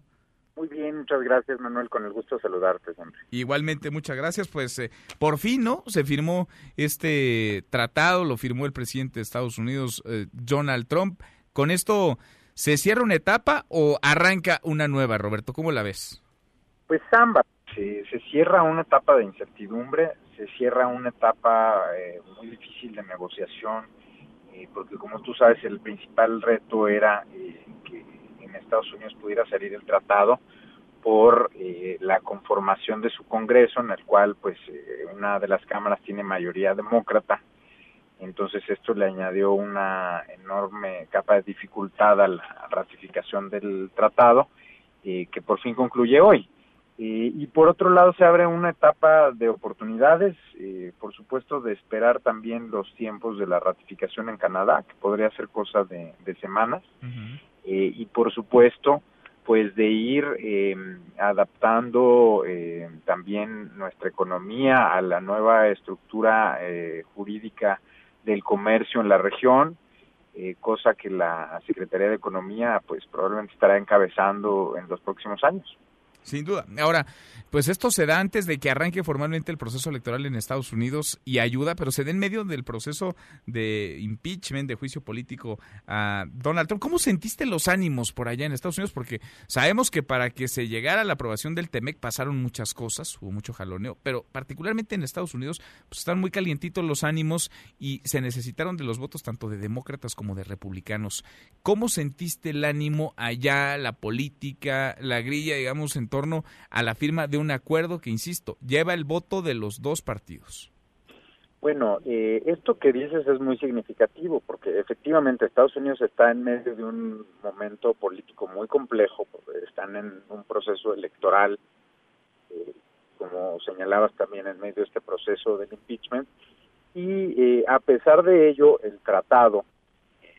Muy bien, muchas gracias, Manuel, con el gusto de saludarte siempre. Igualmente, muchas gracias. Pues eh, por fin, ¿no? Se firmó este tratado, lo firmó el presidente de Estados Unidos, eh, Donald Trump. Con esto ¿Se cierra una etapa o arranca una nueva, Roberto? ¿Cómo la ves? Pues ambas. Se, se cierra una etapa de incertidumbre, se cierra una etapa eh, muy difícil de negociación, eh, porque como tú sabes, el principal reto era eh, que en Estados Unidos pudiera salir el tratado por la conformación de su Congreso, en el cual pues una de las cámaras tiene mayoría demócrata entonces esto le añadió una enorme capa de dificultad a la ratificación del tratado eh, que por fin concluye hoy. Eh, y por otro lado se abre una etapa de oportunidades, eh, por supuesto de esperar también los tiempos de la ratificación en Canadá, que podría ser cosa de, semanas, y por supuesto pues de ir adaptando también nuestra economía a la nueva estructura jurídica del comercio en la región, eh, cosa que la Secretaría de Economía pues probablemente estará encabezando en los próximos años. Sin duda. Ahora, pues esto se da antes de que arranque formalmente el proceso electoral en Estados Unidos y ayuda, pero se da en medio del proceso de impeachment, de juicio político a Donald Trump. ¿Cómo sentiste los ánimos por allá en Estados Unidos? Porque sabemos que para que se llegara a la aprobación del TEMEC pasaron muchas cosas, hubo mucho jaloneo, pero particularmente en Estados Unidos pues están muy calientitos los ánimos y se necesitaron de los votos tanto de demócratas como de republicanos. ¿Cómo sentiste el ánimo allá, la política, la grilla, digamos, en torno a la firma de un acuerdo que, insisto, lleva el voto de los dos partidos. Bueno, eh, esto que dices es muy significativo porque efectivamente Estados Unidos está en medio de un momento político muy complejo, están en un proceso electoral, eh, como señalabas también en medio de este proceso del impeachment, y eh, a pesar de ello el tratado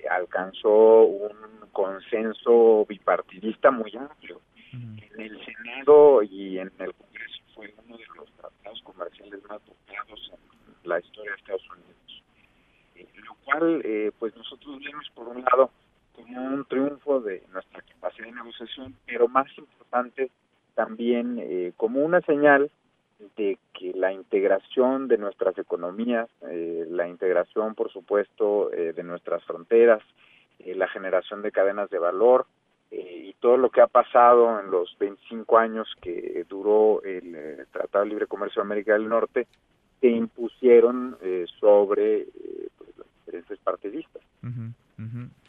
alcanzó un consenso bipartidista muy amplio en el Senado y en el Congreso fue uno de los tratados comerciales más votados en la historia de Estados Unidos. Eh, lo cual, eh, pues nosotros vemos por un lado como un triunfo de nuestra capacidad de negociación, pero más importante también eh, como una señal de que la integración de nuestras economías, la integración, por supuesto, de nuestras fronteras, la generación de cadenas de valor, eh, y todo lo que ha pasado en los 25 años que duró el, eh, Tratado de Libre Comercio de América del Norte se impusieron eh, sobre pues, los diferentes partidistas.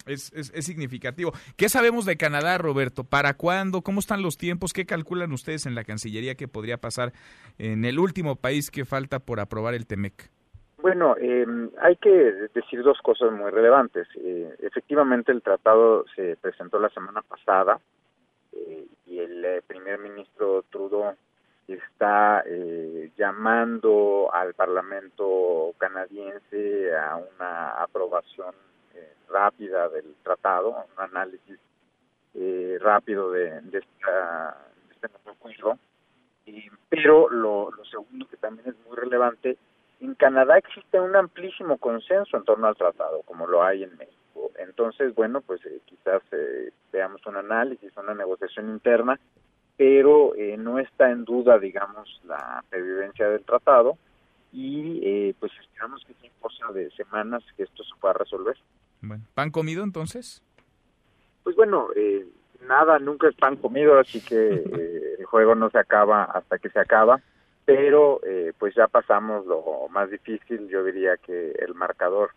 Es, es, significativo. ¿Qué sabemos de Canadá, Roberto? ¿Para cuándo? ¿Cómo están los tiempos? ¿Qué calculan ustedes en la Cancillería que podría pasar en el último país que falta por aprobar el TEMEC? Bueno, eh, hay que decir dos cosas muy relevantes. Eh, efectivamente, el tratado se presentó la semana pasada eh, y el eh, primer ministro Trudeau está eh, llamando al Parlamento canadiense a una aprobación rápida del tratado, un análisis rápido de, de, de este nuevo acuerdo. pero lo, lo segundo que también es muy relevante en Canadá existe un amplísimo consenso en torno al tratado, como lo hay en México. Entonces, bueno, pues eh, quizás eh, veamos un análisis, una negociación interna, pero eh, no está en duda, digamos, la pervivencia del tratado y pues esperamos que sea cosa de semanas que esto se pueda resolver. Bueno, ¿pan comido entonces? Pues bueno, nada, nunca es pan comido, así que <laughs> el juego no se acaba hasta que se acaba pero eh, pues ya pasamos lo más difícil, yo diría que el marcador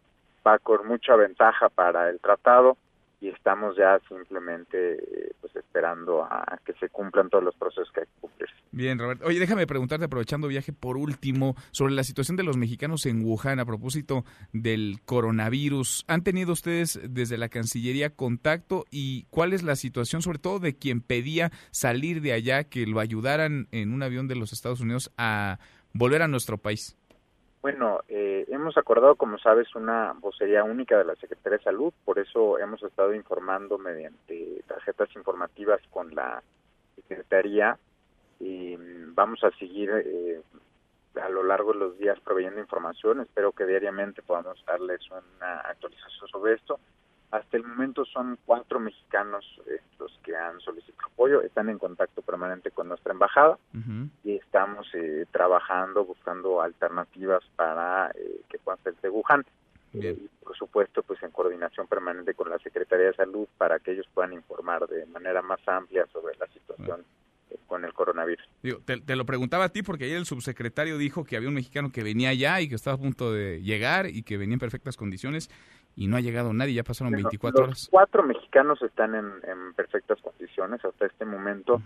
va con mucha ventaja para el tratado y estamos ya simplemente eh, pues esperando a que se cumplan todos los procesos que hay que cumplir. Bien, Roberto. Oye, déjame preguntarte, aprovechando viaje por último, sobre la situación de los mexicanos en Wuhan a propósito del coronavirus. ¿Han tenido ustedes desde la Cancillería contacto y cuál es la situación, sobre todo de quien pedía salir de allá, que lo ayudaran en un avión de los Estados Unidos a volver a nuestro país? Bueno, eh, hemos acordado, como sabes, una vocería única de la Secretaría de Salud, por eso hemos estado informando mediante tarjetas informativas con la Secretaría y vamos a seguir eh, a lo largo de los días proveyendo información. Espero que diariamente podamos darles una actualización sobre esto. Hasta el momento son cuatro mexicanos eh, los que han solicitado apoyo, están en contacto permanente con nuestra embajada y estamos eh, trabajando, buscando alternativas para eh, que puedan ser de Wuhan. y por supuesto, pues en coordinación permanente con la Secretaría de Salud para que ellos puedan informar de manera más amplia sobre la situación con el coronavirus. te, te, lo preguntaba a ti porque ayer el subsecretario dijo que había un mexicano que venía ya y que estaba a punto de llegar y que venía en perfectas condiciones y no ha llegado nadie, ya pasaron 24 horas. Cuatro mexicanos están en, perfectas condiciones hasta este momento,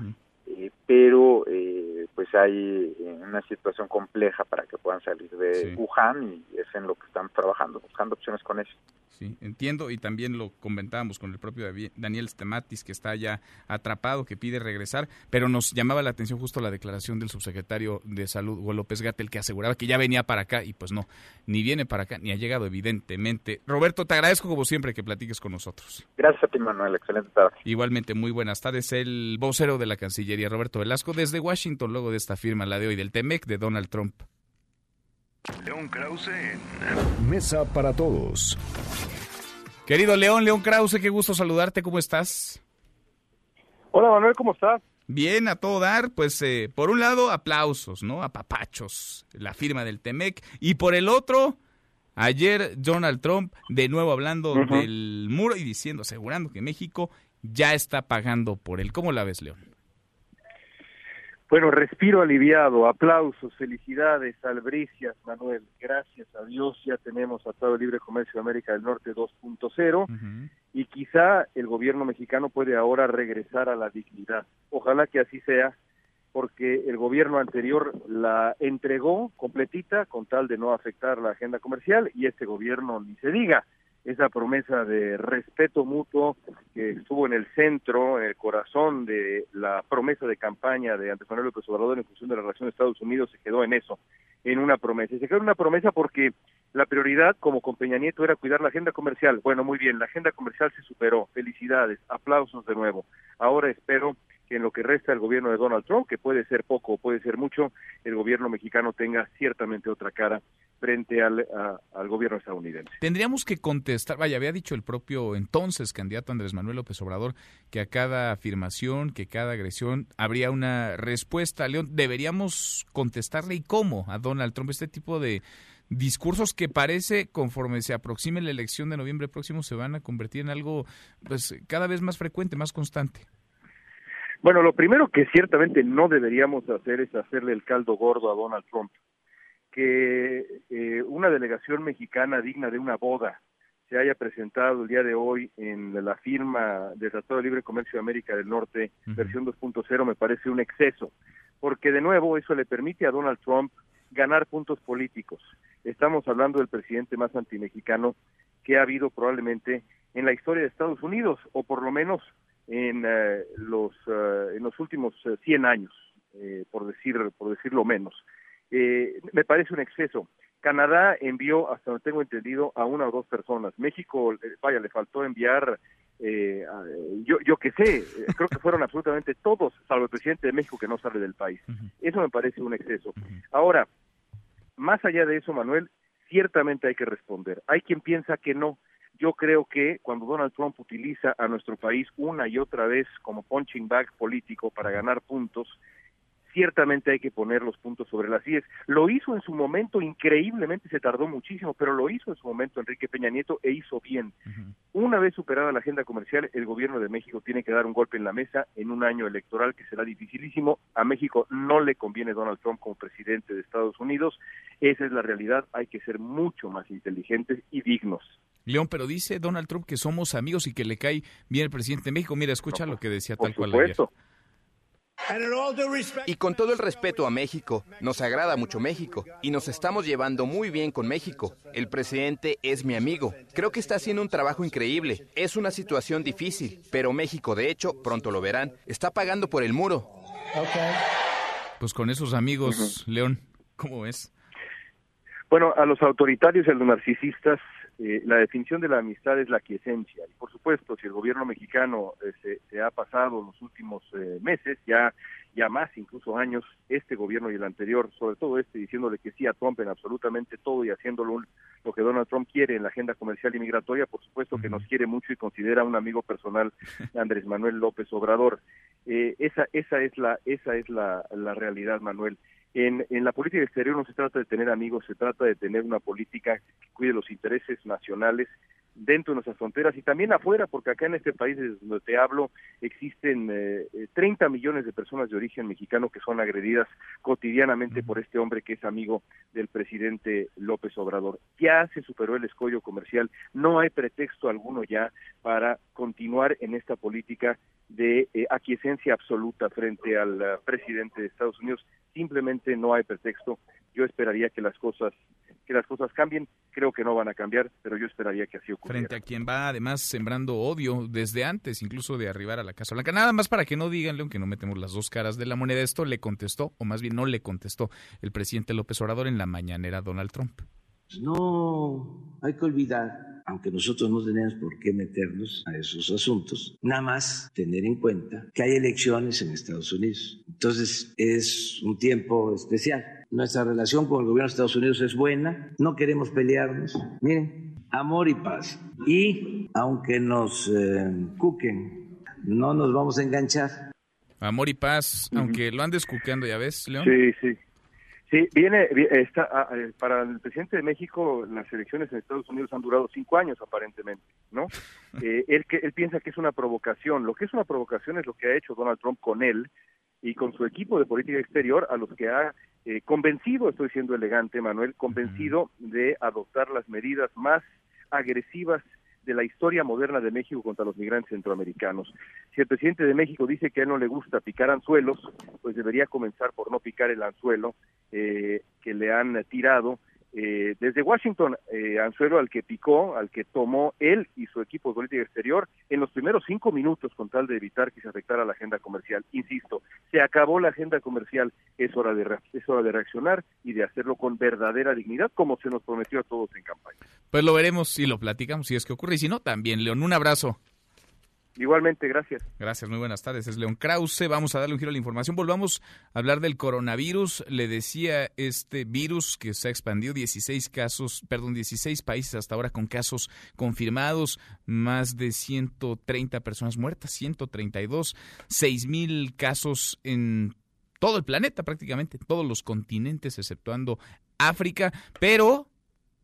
eh, pero eh, pues hay eh, una situación compleja para que puedan salir de Wuhan y es en lo que están trabajando, buscando opciones con ellos. Sí, entiendo y también lo comentábamos con el propio Daniel Stematis que está ya atrapado, que pide regresar, pero nos llamaba la atención justo la declaración del subsecretario de Salud, Hugo López Gatel, que aseguraba que ya venía para acá y pues no, ni viene para acá, ni ha llegado evidentemente. Roberto, te agradezco como siempre que platiques con nosotros. Gracias a ti, Manuel, excelente tarde. Igualmente, muy buenas tardes. El vocero de la Cancillería, Roberto Velasco, desde Washington, luego de esta firma, la de hoy del TEMEC de Donald Trump. León Krause en Mesa para Todos. Querido León, León Krause, qué gusto saludarte, ¿cómo estás? Hola Manuel, ¿cómo estás? Bien, a todo dar, pues eh, por un lado aplausos, ¿no? A papachos, la firma del Temec, y por el otro, ayer Donald Trump de nuevo hablando del muro y diciendo, asegurando que México ya está pagando por él. ¿Cómo la ves, León? Bueno, respiro aliviado, aplausos, felicidades, albricias, Manuel. Gracias a Dios ya tenemos Tratado de Libre Comercio de América del Norte 2.0 y quizá el gobierno mexicano puede ahora regresar a la dignidad. Ojalá que así sea, porque el gobierno anterior la entregó completita con tal de no afectar la agenda comercial y este gobierno ni se diga esa promesa de respeto mutuo que estuvo en el centro, en el corazón de la promesa de campaña de Andrés Manuel López Obrador en función de la relación de Estados Unidos, se quedó en eso, en una promesa. Y se quedó en una promesa porque la prioridad, como con Peña Nieto, era cuidar la agenda comercial. Bueno, muy bien, la agenda comercial se superó. Felicidades, aplausos de nuevo. Ahora espero que en lo que resta el gobierno de Donald Trump, que puede ser poco o puede ser mucho, el gobierno mexicano tenga ciertamente otra cara frente al, al gobierno estadounidense. Tendríamos que contestar, vaya, había dicho el propio entonces candidato Andrés Manuel López Obrador que a cada afirmación, que cada agresión habría una respuesta. León, deberíamos contestarle y cómo a Donald Trump este tipo de discursos que parece conforme se aproxime la elección de noviembre próximo se van a convertir en algo pues cada vez más frecuente, más constante. Bueno, lo primero que ciertamente no deberíamos hacer es hacerle el caldo gordo a Donald Trump que eh, una delegación mexicana digna de una boda se haya presentado el día de hoy en la firma del Tratado de Libre Comercio de América del Norte, versión 2.0, me parece un exceso, porque de nuevo eso le permite a Donald Trump ganar puntos políticos. Estamos hablando del presidente más antimexicano que ha habido probablemente en la historia de Estados Unidos, o por lo menos en eh, los eh, en los últimos 100 años, por decir por decirlo menos eh, me parece un exceso. Canadá envió, hasta donde tengo entendido, a una o dos personas. México, eh, vaya, le faltó enviar, eh, yo, yo que sé, eh, creo que fueron <laughs> absolutamente todos, salvo el presidente de México que no sale del país. Eso me parece un exceso. Ahora, más allá de eso, Manuel, ciertamente hay que responder. Hay quien piensa que no. Yo creo que cuando Donald Trump utiliza a nuestro país una y otra vez como punching bag político para ganar puntos, ciertamente hay que poner los puntos sobre las IES. Lo hizo en su momento, increíblemente se tardó muchísimo, pero lo hizo en su momento Enrique Peña Nieto e hizo bien. Una vez superada la agenda comercial, el gobierno de México tiene que dar un golpe en la mesa en un año electoral que será dificilísimo. A México no le conviene Donald Trump como presidente de Estados Unidos. Esa es la realidad. Hay que ser mucho más inteligentes y dignos. León, pero dice Donald Trump que somos amigos y que le cae bien el presidente de México. Mira, escucha lo que decía tal cual ayer. Y con todo el respeto a México, nos agrada mucho México y nos estamos llevando muy bien con México. El presidente es mi amigo. Creo que está haciendo un trabajo increíble. Es una situación difícil, pero México, de hecho, pronto lo verán, está pagando por el muro. Pues con esos amigos, León, ¿cómo es? Bueno, a los autoritarios y a los narcisistas eh, la definición de la amistad es la quiesencia. Y por supuesto, si el gobierno mexicano eh, se, ha pasado los últimos eh, meses, ya, ya más, incluso años, este gobierno y el anterior, sobre todo este, diciéndole que sí a Trump en absolutamente todo y haciéndolo lo que Donald Trump quiere en la agenda comercial y migratoria, por supuesto que nos quiere mucho y considera un amigo personal <laughs> Andrés Manuel López Obrador. esa, esa es la, esa es la, la realidad, Manuel. En, en, la política exterior no se trata de tener amigos, se trata de tener una política que cuide los intereses nacionales dentro de nuestras fronteras y también afuera, porque acá en este país desde donde te hablo existen eh, 30 millones de personas de origen mexicano que son agredidas cotidianamente por este hombre que es amigo del presidente López Obrador. Ya se superó el escollo comercial, no hay pretexto alguno ya para continuar en esta política de eh, aquiescencia absoluta frente al uh, presidente de Estados Unidos simplemente no hay pretexto. Yo esperaría que las cosas que las cosas cambien, creo que no van a cambiar, pero yo esperaría que así ocurriera. Frente a quien va además sembrando odio desde antes, incluso de arribar a la Casa Blanca. Nada más para que no digan, León, que no metemos las dos caras de la moneda. Esto le contestó, o más bien no le contestó, el presidente López Obrador en la mañanera Donald Trump. No hay que olvidar aunque nosotros no tenemos por qué meternos a esos asuntos, nada más tener en cuenta que hay elecciones en Estados Unidos. Entonces es un tiempo especial. Nuestra relación con el gobierno de Estados Unidos es buena, no queremos pelearnos. Miren, amor y paz. Y aunque nos eh, cuquen, no nos vamos a enganchar. Amor y paz, aunque lo andes cuqueando, ¿ya ves, León? Sí, sí. Sí, viene, está, ah, eh, para el presidente de México las elecciones en Estados Unidos han durado cinco años aparentemente, ¿no? <laughs> Eh, él, que, él piensa que es una provocación. Lo que es una provocación es lo que ha hecho Donald Trump con él y con su equipo de política exterior, a los que ha eh, convencido, estoy siendo elegante, Manuel, convencido de adoptar las medidas más agresivas de la historia moderna de México contra los migrantes centroamericanos. Si el presidente de México dice que a él no le gusta picar anzuelos, pues debería comenzar por no picar el anzuelo eh, que le han tirado eh, desde Washington, eh, anzuelo al que picó, al que tomó él y su equipo de política exterior en los primeros cinco minutos con tal de evitar que se afectara la agenda comercial. Insisto, se acabó la agenda comercial, es hora de, es hora de reaccionar y de hacerlo con verdadera dignidad, como se nos prometió a todos en campaña. Pues lo veremos si lo platicamos, si es que ocurre, y si no, también, León, un abrazo. Igualmente, gracias. Gracias, muy buenas tardes. Es León Krause. Vamos a darle un giro a la información. Volvamos a hablar del coronavirus. Le decía este virus que se ha expandido 16 casos, perdón, 16 países hasta ahora con casos confirmados, más de 130 personas muertas, 132, 6 mil casos en todo el planeta prácticamente, todos los continentes exceptuando África, pero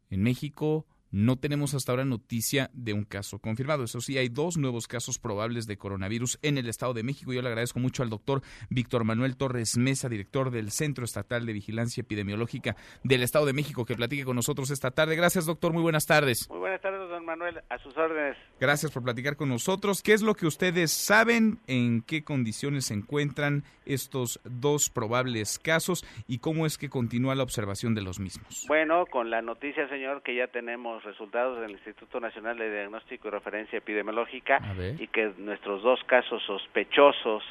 en México no tenemos hasta ahora noticia de un caso confirmado. Eso sí, hay dos nuevos casos probables de coronavirus en el Estado de México. Yo le agradezco mucho al doctor Víctor Manuel Torres Mesa, director del Centro Estatal de Vigilancia Epidemiológica del Estado de México, que platique con nosotros esta tarde. Gracias, doctor. Muy buenas tardes. Muy buenas tardes, don Manuel. A sus órdenes. Gracias por platicar con nosotros. ¿Qué es lo que ustedes saben? ¿En qué condiciones se encuentran estos dos probables casos? ¿Y cómo es que continúa la observación de los mismos? Bueno, con la noticia, señor, que ya tenemos resultados del Instituto Nacional de Diagnóstico y Referencia Epidemiológica y que nuestros dos casos sospechosos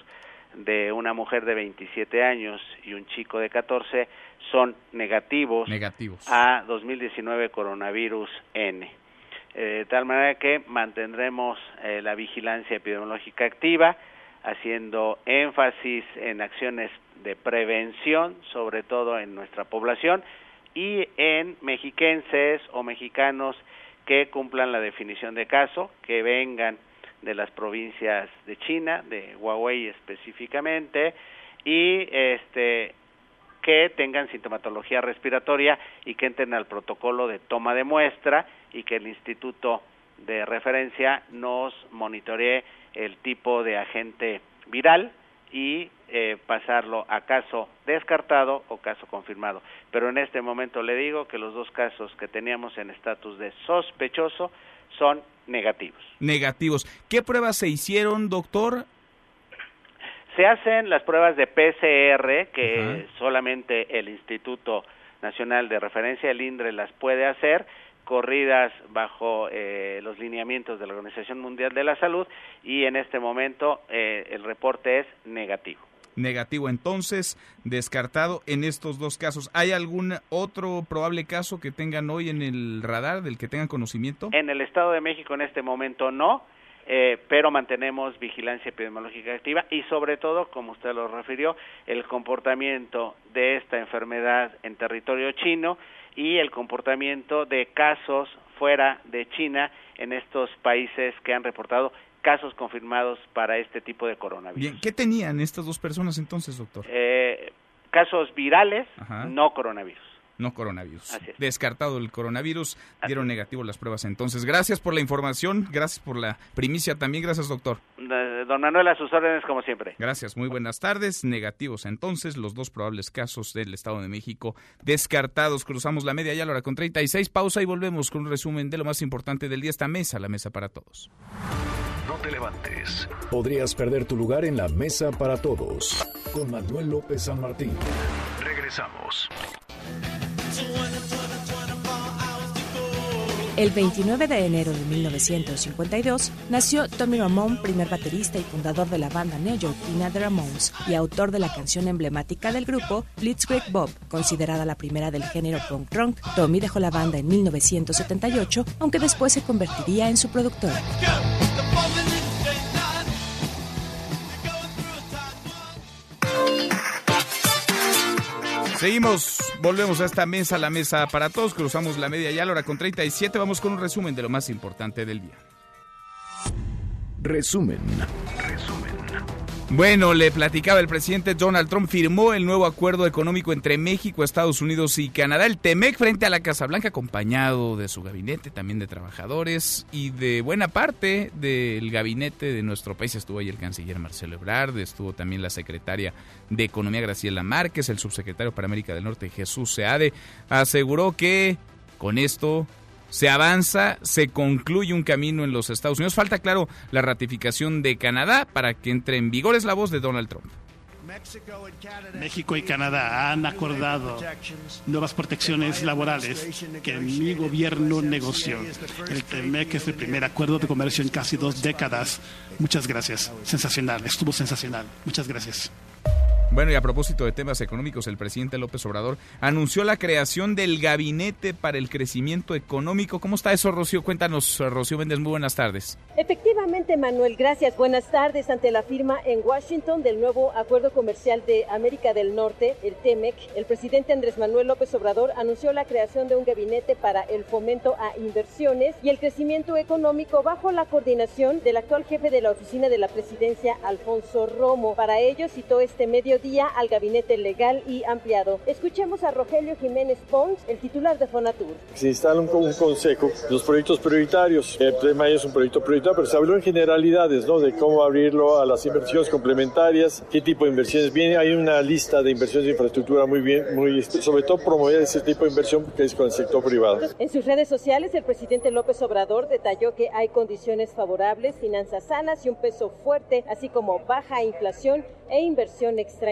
de una mujer de 27 años y un chico de 14 son negativos, a 2019 coronavirus N. Eh, de tal manera que mantendremos eh, la vigilancia epidemiológica activa, haciendo énfasis en acciones de prevención, sobre todo en nuestra población, y en mexiquenses o mexicanos que cumplan la definición de caso, que vengan de las provincias de China, de Huawei específicamente, y este que tengan sintomatología respiratoria y que entren al protocolo de toma de muestra y que el instituto de referencia nos monitoree el tipo de agente viral y eh, pasarlo a caso descartado o caso confirmado. Pero en este momento le digo que los dos casos que teníamos en estatus de sospechoso son negativos. Negativos. ¿Qué pruebas se hicieron, doctor? Se hacen las pruebas de PCR, que solamente el Instituto Nacional de Referencia, el INDRE, las puede hacer, corridas bajo eh, los lineamientos de la Organización Mundial de la Salud, y en este momento eh, el reporte es negativo negativo entonces, descartado en estos dos casos. ¿Hay algún otro probable caso que tengan hoy en el radar del que tengan conocimiento? En el Estado de México en este momento no. Eh, pero mantenemos vigilancia epidemiológica activa y sobre todo, como usted lo refirió, el comportamiento de esta enfermedad en territorio chino y el comportamiento de casos fuera de China en estos países que han reportado casos confirmados para este tipo de coronavirus. Bien, ¿qué tenían estas dos personas entonces, doctor? Eh, casos virales, no coronavirus no coronavirus. Descartado el coronavirus, dieron negativo las pruebas entonces. Gracias por la información, gracias por la primicia también, gracias doctor. Don Manuel, a sus órdenes como siempre. Gracias, muy buenas tardes. Negativos entonces, los dos probables casos del Estado de México descartados. Cruzamos la media ya a la hora con 36, pausa y volvemos con un resumen de lo más importante del día, esta mesa, la mesa para todos. No te levantes. Podrías perder tu lugar en la mesa para todos. Con Manuel López San Martín. Regresamos. El 29 de enero de 1952 nació Tommy Ramone, primer baterista y fundador de la banda neoyorquina The Ramones y autor de la canción emblemática del grupo Blitzkrieg Bob, considerada la primera del género punk rock. Tommy dejó la banda en 1978, aunque después se convertiría en su productor. Seguimos, volvemos a esta mesa, la mesa para todos, cruzamos la media ya a la hora con 37, vamos con un resumen de lo más importante del día. Resumen. Resumen. Bueno, le platicaba el presidente Donald Trump firmó el nuevo acuerdo económico entre México, Estados Unidos y Canadá, el TEMEC, frente a la Casa Blanca, acompañado de su gabinete, también de trabajadores y de buena parte del gabinete de nuestro país. Estuvo ahí el canciller Marcelo Ebrard, estuvo también la secretaria de Economía Graciela Márquez, el subsecretario para América del Norte Jesús Seade. Aseguró que con esto se avanza, se concluye un camino en los Estados Unidos. Falta, claro, la ratificación de Canadá para que entre en vigor. Es la voz de Donald Trump. México y Canadá han acordado nuevas protecciones laborales que mi gobierno negoció. El TEMEC es el primer acuerdo de comercio en casi dos décadas. Muchas gracias. Sensacional, estuvo sensacional. Muchas gracias. Bueno, y a propósito de temas económicos, el presidente López Obrador anunció la creación del Gabinete para el Crecimiento Económico. ¿Cómo está eso, Rocío? Cuéntanos, Rocío Méndez, muy buenas tardes. Efectivamente, Manuel, gracias. Buenas tardes. Ante la firma en Washington del nuevo Acuerdo Comercial de América del Norte, el TEMEC, el presidente Andrés Manuel López Obrador anunció la creación de un gabinete para el fomento a inversiones y el crecimiento económico bajo la coordinación del actual jefe de la oficina de la presidencia, Alfonso Romo. Para ello citó este medio día al gabinete legal y ampliado. Escuchemos a Rogelio Jiménez Pons, el titular de Fonatur. Se instala un, un consejo los proyectos prioritarios. El tema es un proyecto prioritario, pero se habló en generalidades, ¿no? De cómo abrirlo a las inversiones complementarias, qué tipo de inversiones viene. Hay una lista de inversiones de infraestructura muy bien, muy, sobre todo promover ese tipo de inversión que es con el sector privado. En sus redes sociales, el presidente López Obrador detalló que hay condiciones favorables, finanzas sanas y un peso fuerte, así como baja inflación e inversión extranjera.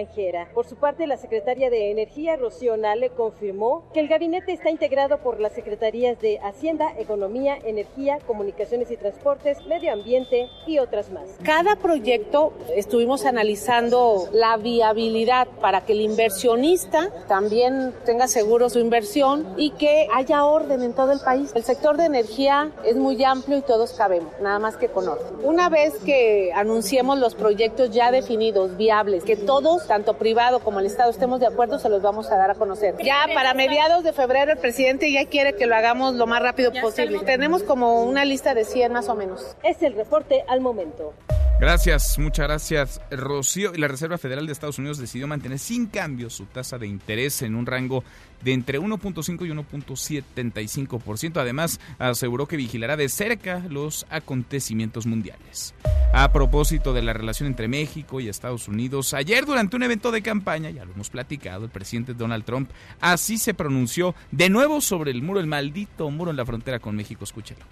Por su parte, la secretaria de Energía, Rocío Nale, confirmó que el gabinete está integrado por las secretarías de Hacienda, Economía, Energía, Comunicaciones y Transportes, Medio Ambiente y otras más. Cada proyecto estuvimos analizando la viabilidad para que el inversionista también tenga seguro su inversión y que haya orden en todo el país. El sector de energía es muy amplio y todos cabemos, nada más que con orden. Una vez que anunciemos los proyectos ya definidos, viables, que todos, tanto privado como el Estado, estemos de acuerdo, se los vamos a dar a conocer. Ya para mediados de febrero el presidente ya quiere que lo hagamos lo más rápido posible. Tenemos como una lista de 100 más o menos. Es el reporte al momento. Gracias, muchas gracias, Rocío. Y la Reserva Federal de Estados Unidos decidió mantener sin cambio su tasa de interés en un rango de entre 1.5 y 1.75%. Además, aseguró que vigilará de cerca los acontecimientos mundiales. A propósito de la relación entre México y Estados Unidos, ayer durante un evento de campaña, ya lo hemos platicado, el presidente Donald Trump así se pronunció de nuevo sobre el muro, el maldito muro en la frontera con México. Escúchelo.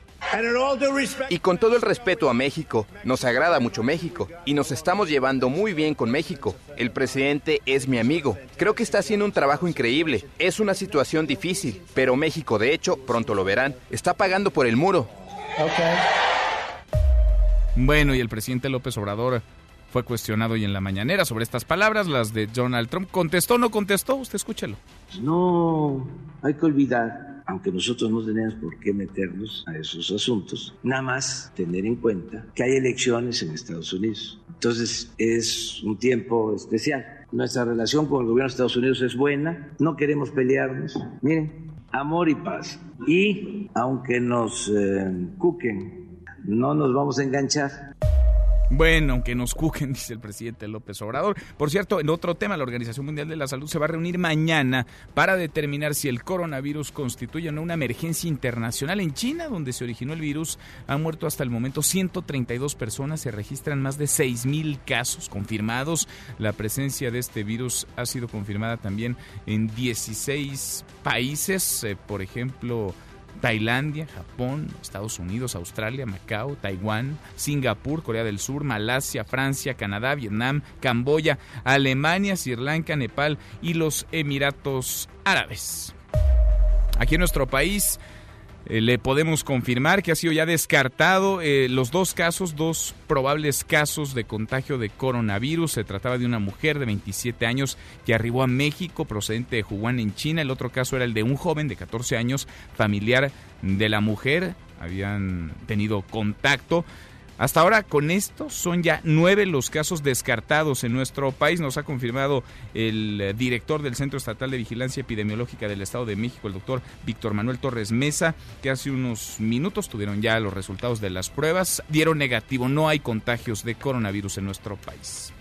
Y con todo el respeto a México, nos agrada mucho México y nos estamos llevando muy bien con México. El presidente es mi amigo. Creo que está haciendo un trabajo increíble. Es una situación difícil, pero México, de hecho, pronto lo verán, está pagando por el muro. Bueno, y el presidente López Obrador fue cuestionado hoy en la mañanera sobre estas palabras, las de Donald Trump. ¿Contestó o no contestó? Usted escúchelo. No hay que olvidar, aunque nosotros no tenemos por qué meternos a esos asuntos, nada más tener en cuenta que hay elecciones en Estados Unidos. Entonces es un tiempo especial. Nuestra relación con el gobierno de Estados Unidos es buena, no queremos pelearnos. Miren, amor y paz. Y aunque nos eh, cuquen, no nos vamos a enganchar. Bueno, aunque nos cuquen, <laughs> dice el presidente López Obrador. Por cierto, en otro tema, la Organización Mundial de la Salud se va a reunir mañana para determinar si el coronavirus constituye una emergencia internacional. En China, donde se originó el virus, han muerto hasta el momento 132 personas, se registran más de 6.000 casos confirmados. La presencia de este virus ha sido confirmada también en 16 países, eh, por ejemplo, Tailandia, Japón, Estados Unidos, Australia, Macao, Taiwán, Singapur, Corea del Sur, Malasia, Francia, Canadá, Vietnam, Camboya, Alemania, Sri Lanka, Nepal y los Emiratos Árabes. Aquí en nuestro país eh, le podemos confirmar que ha sido ya descartado eh, los dos casos, dos probables casos de contagio de coronavirus. Se trataba de una mujer de 27 años que arribó a México procedente de Wuhan en China. El otro caso era el de un joven de 14 años, familiar de la mujer. Habían tenido contacto. Hasta ahora, con esto, son ya nueve los casos descartados en nuestro país. Nos ha confirmado el eh, director del Centro Estatal de Vigilancia Epidemiológica del Estado de México, el doctor Víctor Manuel Torres Mesa, que hace unos minutos tuvieron ya los resultados de las pruebas. Dieron negativo, no hay contagios de coronavirus en nuestro país.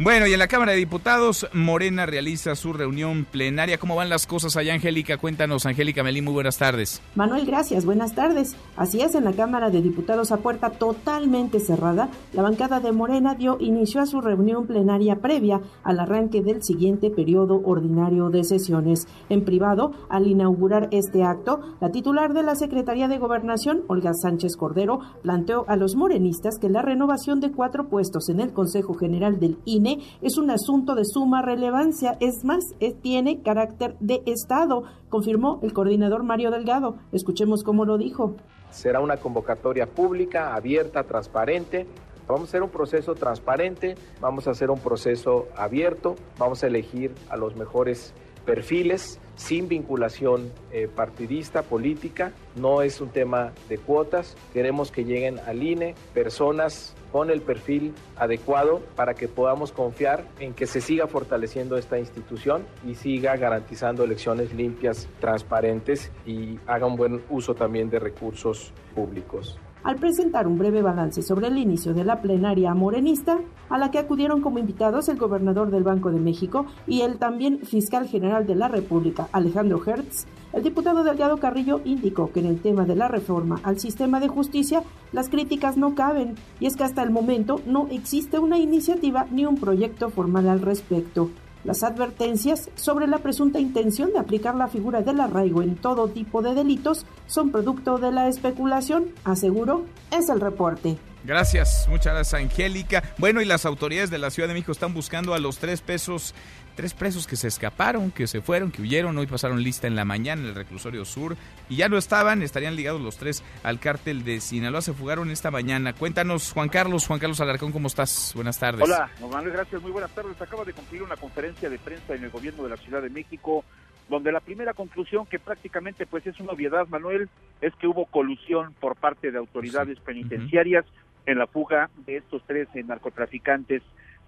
Bueno, y en la Cámara de Diputados, Morena realiza su reunión plenaria. ¿Cómo van las cosas allá, Angélica? Cuéntanos, Angélica Melín, muy buenas tardes. Manuel, gracias, buenas tardes. Así es, en la Cámara de Diputados a puerta totalmente cerrada, la bancada de Morena dio inicio a su reunión plenaria previa al arranque del siguiente periodo ordinario de sesiones. En privado, al inaugurar este acto, la titular de la Secretaría de Gobernación, Olga Sánchez Cordero, planteó a los morenistas que la renovación de cuatro puestos en el Consejo General del INE es un asunto de suma relevancia. Es más, tiene carácter de Estado, confirmó el coordinador Mario Delgado. Escuchemos cómo lo dijo. Será una convocatoria pública, abierta, transparente. Vamos a hacer un proceso transparente, vamos a hacer un proceso abierto, vamos a elegir a los mejores perfiles sin vinculación eh, partidista, política. No es un tema de cuotas. Queremos que lleguen al INE personas con el perfil adecuado para que podamos confiar en que se siga fortaleciendo esta institución y siga garantizando elecciones limpias, transparentes y haga un buen uso también de recursos públicos al presentar un breve balance sobre el inicio de la plenaria morenista, a la que acudieron como invitados el gobernador del Banco de México y el también fiscal general de la República, Alejandro Hertz, el diputado Delgado Carrillo indicó que en el tema de la reforma al sistema de justicia las críticas no caben y es que hasta el momento no existe una iniciativa ni un proyecto formal al respecto. Las advertencias sobre la presunta intención de aplicar la figura del arraigo en todo tipo de delitos son producto de la especulación, aseguró, es el reporte. Gracias, muchas gracias Angélica. Bueno, y las autoridades de la Ciudad de México están buscando a los tres pesos tres presos que se escaparon, que se fueron, que huyeron, hoy pasaron lista en la mañana en el reclusorio sur y ya no estaban, estarían ligados los tres al cártel de Sinaloa, se fugaron esta mañana. Cuéntanos, Juan Carlos, Juan Carlos Alarcón, ¿cómo estás? Buenas tardes. Hola, Manuel, gracias, muy buenas tardes. Acaba de cumplir una conferencia de prensa en el gobierno de la Ciudad de México donde la primera conclusión que prácticamente pues es una obviedad, Manuel, es que hubo colusión por parte de autoridades penitenciarias en la fuga de estos tres narcotraficantes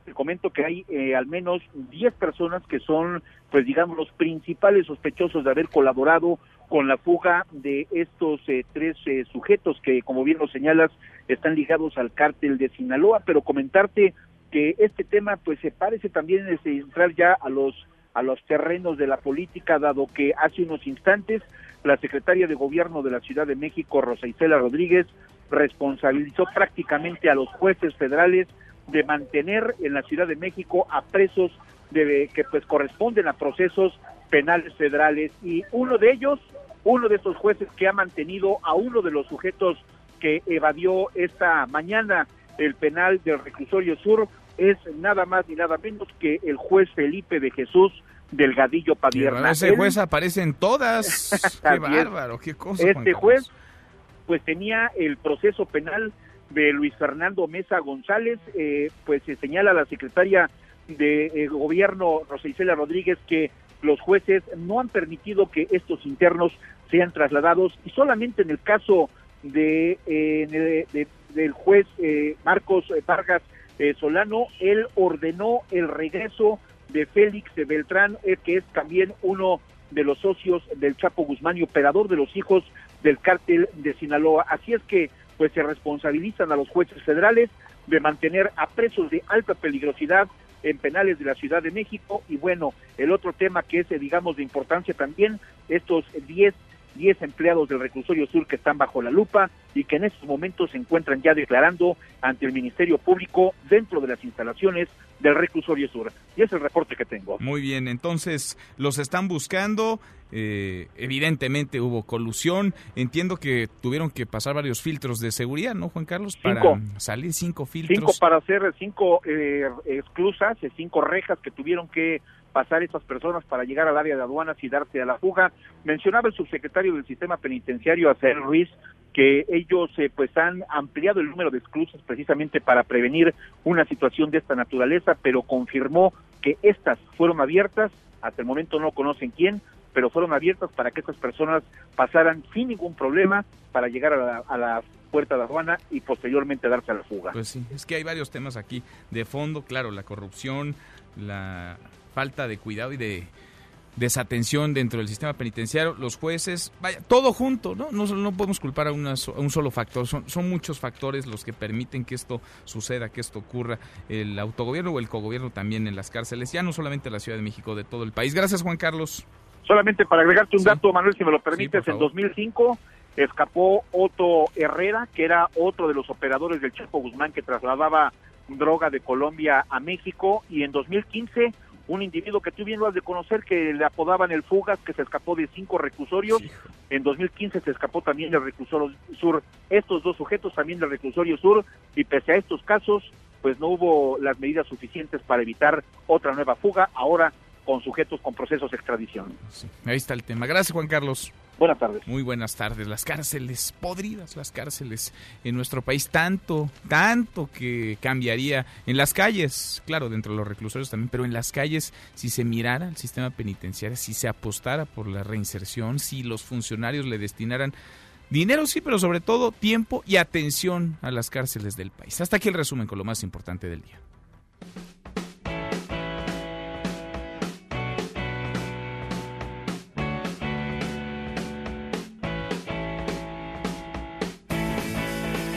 te comento que hay eh, al menos 10 personas que son, pues digamos, los principales sospechosos de haber colaborado con la fuga de estos eh, tres eh, sujetos que, como bien lo señalas, están ligados al cártel de Sinaloa, pero comentarte que este tema, pues se parece también entrar ya a los a los terrenos de la política, dado que hace unos instantes la secretaria de Gobierno de la Ciudad de México, Rosa Isela Rodríguez, responsabilizó prácticamente a los jueces federales de mantener en la Ciudad de México a presos de, que pues corresponden a procesos penales federales y uno de ellos, uno de estos jueces que ha mantenido a uno de los sujetos que evadió esta mañana el penal del reclusorio sur es nada más ni nada menos que el juez Felipe de Jesús Delgadillo Padierna. Ese juez aparece en todas. <laughs> qué bárbaro, qué cosa. Este juez pues tenía el proceso penal de Luis Fernando Mesa González, eh, pues se señala la secretaria de eh, gobierno Rosa Isela Rodríguez que los jueces no han permitido que estos internos sean trasladados y solamente en el caso de, eh, del juez Marcos Vargas Solano, él ordenó el regreso de Félix Beltrán, que es también uno de los socios del Chapo Guzmán y operador de los hijos del cártel de Sinaloa. Así es que pues se responsabilizan a los jueces federales de mantener a presos de alta peligrosidad en penales de la Ciudad de México. Y bueno, el otro tema que es digamos de importancia también, estos 10 10 empleados del reclusorio sur que están bajo la lupa y que en estos momentos se encuentran ya declarando ante el Ministerio Público dentro de las instalaciones del reclusorio sur. Y es el reporte que tengo. Muy bien, entonces los están buscando. Eh, evidentemente hubo colusión. Entiendo que tuvieron que pasar varios filtros de seguridad, ¿no, Juan Carlos? Para salir cinco filtros. Cinco para hacer cinco eh, exclusas, cinco rejas que tuvieron que pasar esas personas para llegar al área de aduanas y darse a la fuga. Mencionaba el subsecretario del sistema penitenciario, Acer Ruiz, que ellos eh, pues han ampliado el número de exclusas precisamente para prevenir una situación de esta naturaleza, pero confirmó que estas fueron abiertas, hasta el momento no conocen quién, pero fueron abiertas para que estas personas pasaran sin ningún problema para llegar a la, a la puerta de aduana y posteriormente darse a la fuga. Pues sí, es que hay varios temas aquí de fondo, claro, la corrupción, la falta de cuidado y de desatención dentro del sistema penitenciario, los jueces, vaya, todo junto, ¿no? No, no podemos culpar a, una, un solo factor, son, son muchos factores los que permiten que esto suceda, que esto ocurra, el autogobierno o el cogobierno también en las cárceles, ya no solamente en la Ciudad de México, de todo el país. Gracias, Juan Carlos. Solamente para agregarte un dato, Manuel, si me lo permites, en 2005 escapó Otto Herrera, que era otro de los operadores del Chapo Guzmán que trasladaba droga de Colombia a México, y en 2015 un individuo que tú bien lo has de conocer, que le apodaban el Fugas, que se escapó de cinco reclusorios. En 2015 se escapó también del reclusorio sur. Estos dos sujetos también del reclusorio sur, y pese a estos casos, pues no hubo las medidas suficientes para evitar otra nueva fuga. Ahora con sujetos con procesos de extradición. ahí está el tema. Gracias, Juan Carlos. Buenas tardes. Muy buenas tardes. Las cárceles, podridas las cárceles en nuestro país, tanto, tanto que cambiaría en las calles, claro, dentro de los reclusorios también, pero en las calles, si se mirara el sistema penitenciario, si se apostara por la reinserción, si los funcionarios le destinaran dinero, sí, pero sobre todo tiempo y atención a las cárceles del país. Hasta aquí el resumen con lo más importante del día.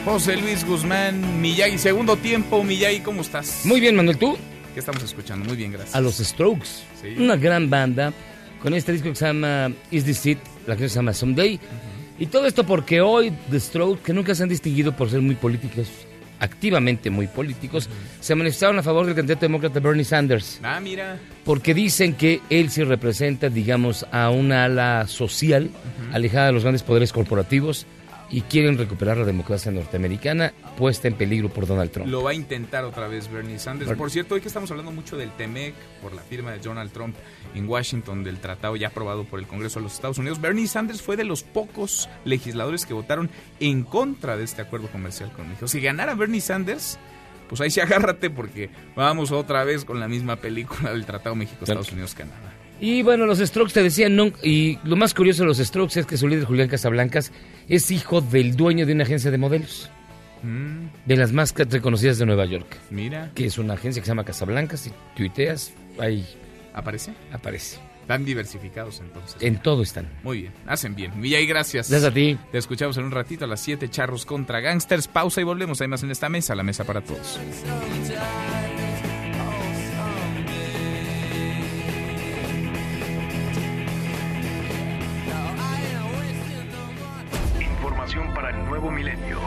José Luis Guzmán, Miyagi, segundo tiempo, Miyagi, ¿cómo estás? Muy bien, Manuel, ¿tú? ¿Qué estamos escuchando? Muy bien, gracias. A los Strokes, una gran banda, con este disco que se llama Is This It, la que se llama Someday. Y todo esto porque hoy The Strokes, que nunca se han distinguido por ser muy políticos, activamente muy políticos, se manifestaron a favor del candidato demócrata Bernie Sanders. Ah, mira. Porque dicen que él sí representa, digamos, a una ala social alejada de los grandes poderes corporativos y quieren recuperar la democracia norteamericana puesta en peligro por Donald Trump. Lo va a intentar otra vez Bernie Sanders. Por cierto, hoy que estamos hablando mucho del TEMEC por la firma de Donald Trump en Washington del tratado ya aprobado por el Congreso de los Estados Unidos, Bernie Sanders fue de los pocos legisladores que votaron en contra de este acuerdo comercial con México. Si ganara Bernie Sanders, pues ahí sí agárrate porque vamos otra vez con la misma película del Tratado México-Estados Unidos-Canadá. Y bueno, los Strokes te decían, no, y lo más curioso de los Strokes es que su líder Julián Casablancas es hijo del dueño de una agencia de modelos. Mm. De las más reconocidas de Nueva York. Mira. Que es una agencia que se llama Casablancas y tuiteas, ahí. ¿Aparece? Aparece. Están diversificados entonces. En todo están. Muy bien, hacen bien. Villa y gracias. Gracias a ti. Te escuchamos en un ratito a las 7 charros contra gangsters. Pausa y volvemos. Hay más en esta mesa, la mesa para todos. Para el nuevo milenio.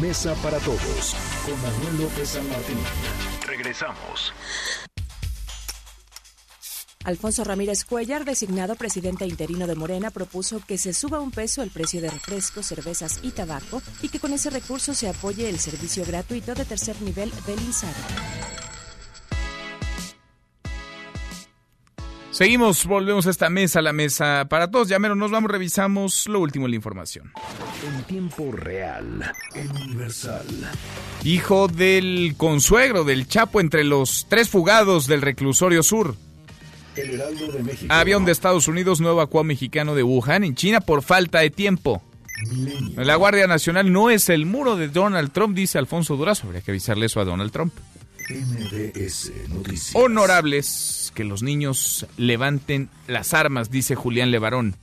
Mesa para todos con Manuel López San Martín. Regresamos. Alfonso Ramírez Cuellar, designado presidente interino de Morena, propuso que se suba un peso el precio de refrescos, cervezas y tabaco y que con ese recurso se apoye el servicio gratuito de tercer nivel del INSAR. Seguimos, volvemos a esta mesa, la mesa para todos. Ya menos nos vamos, revisamos lo último en la información. En tiempo real, en Universal. Hijo del consuegro del Chapo entre los tres fugados del reclusorio sur. El Heraldo de México. Avión de Estados Unidos no evacuó a mexicano de Wuhan en China por falta de tiempo. La Guardia Nacional no es el muro de Donald Trump, dice Alfonso Durazo. Habría que avisarle eso a Donald Trump. MBS Noticias. Honorables que los niños levanten las armas, dice Julián Levarón.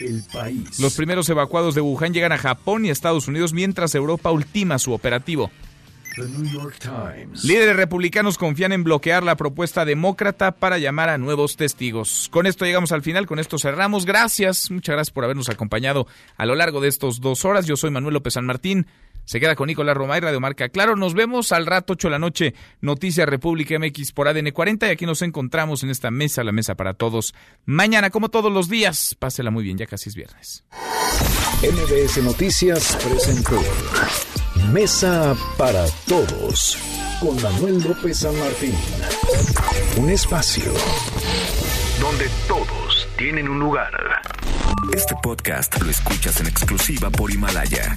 El país. Los primeros evacuados de Wuhan llegan a Japón y Estados Unidos mientras Europa ultima su operativo. The New York Times. Líderes republicanos confían en bloquear la propuesta demócrata para llamar a nuevos testigos. Con esto llegamos al final, con esto cerramos. Gracias, muchas gracias por habernos acompañado a lo largo de estos dos horas. Yo soy Manuel López San Martín. Se queda con Nicolás Romay, Radio Marca. Claro, nos vemos al rato, 8 de la noche, Noticias República MX por ADN 40 y aquí nos encontramos en esta mesa, la mesa para todos. Mañana, como todos los días, pásela muy bien, ya casi es viernes. MBS Noticias presentó Mesa para Todos con Manuel López San Martín. Un espacio donde todos tienen un lugar. Este podcast lo escuchas en exclusiva por Himalaya.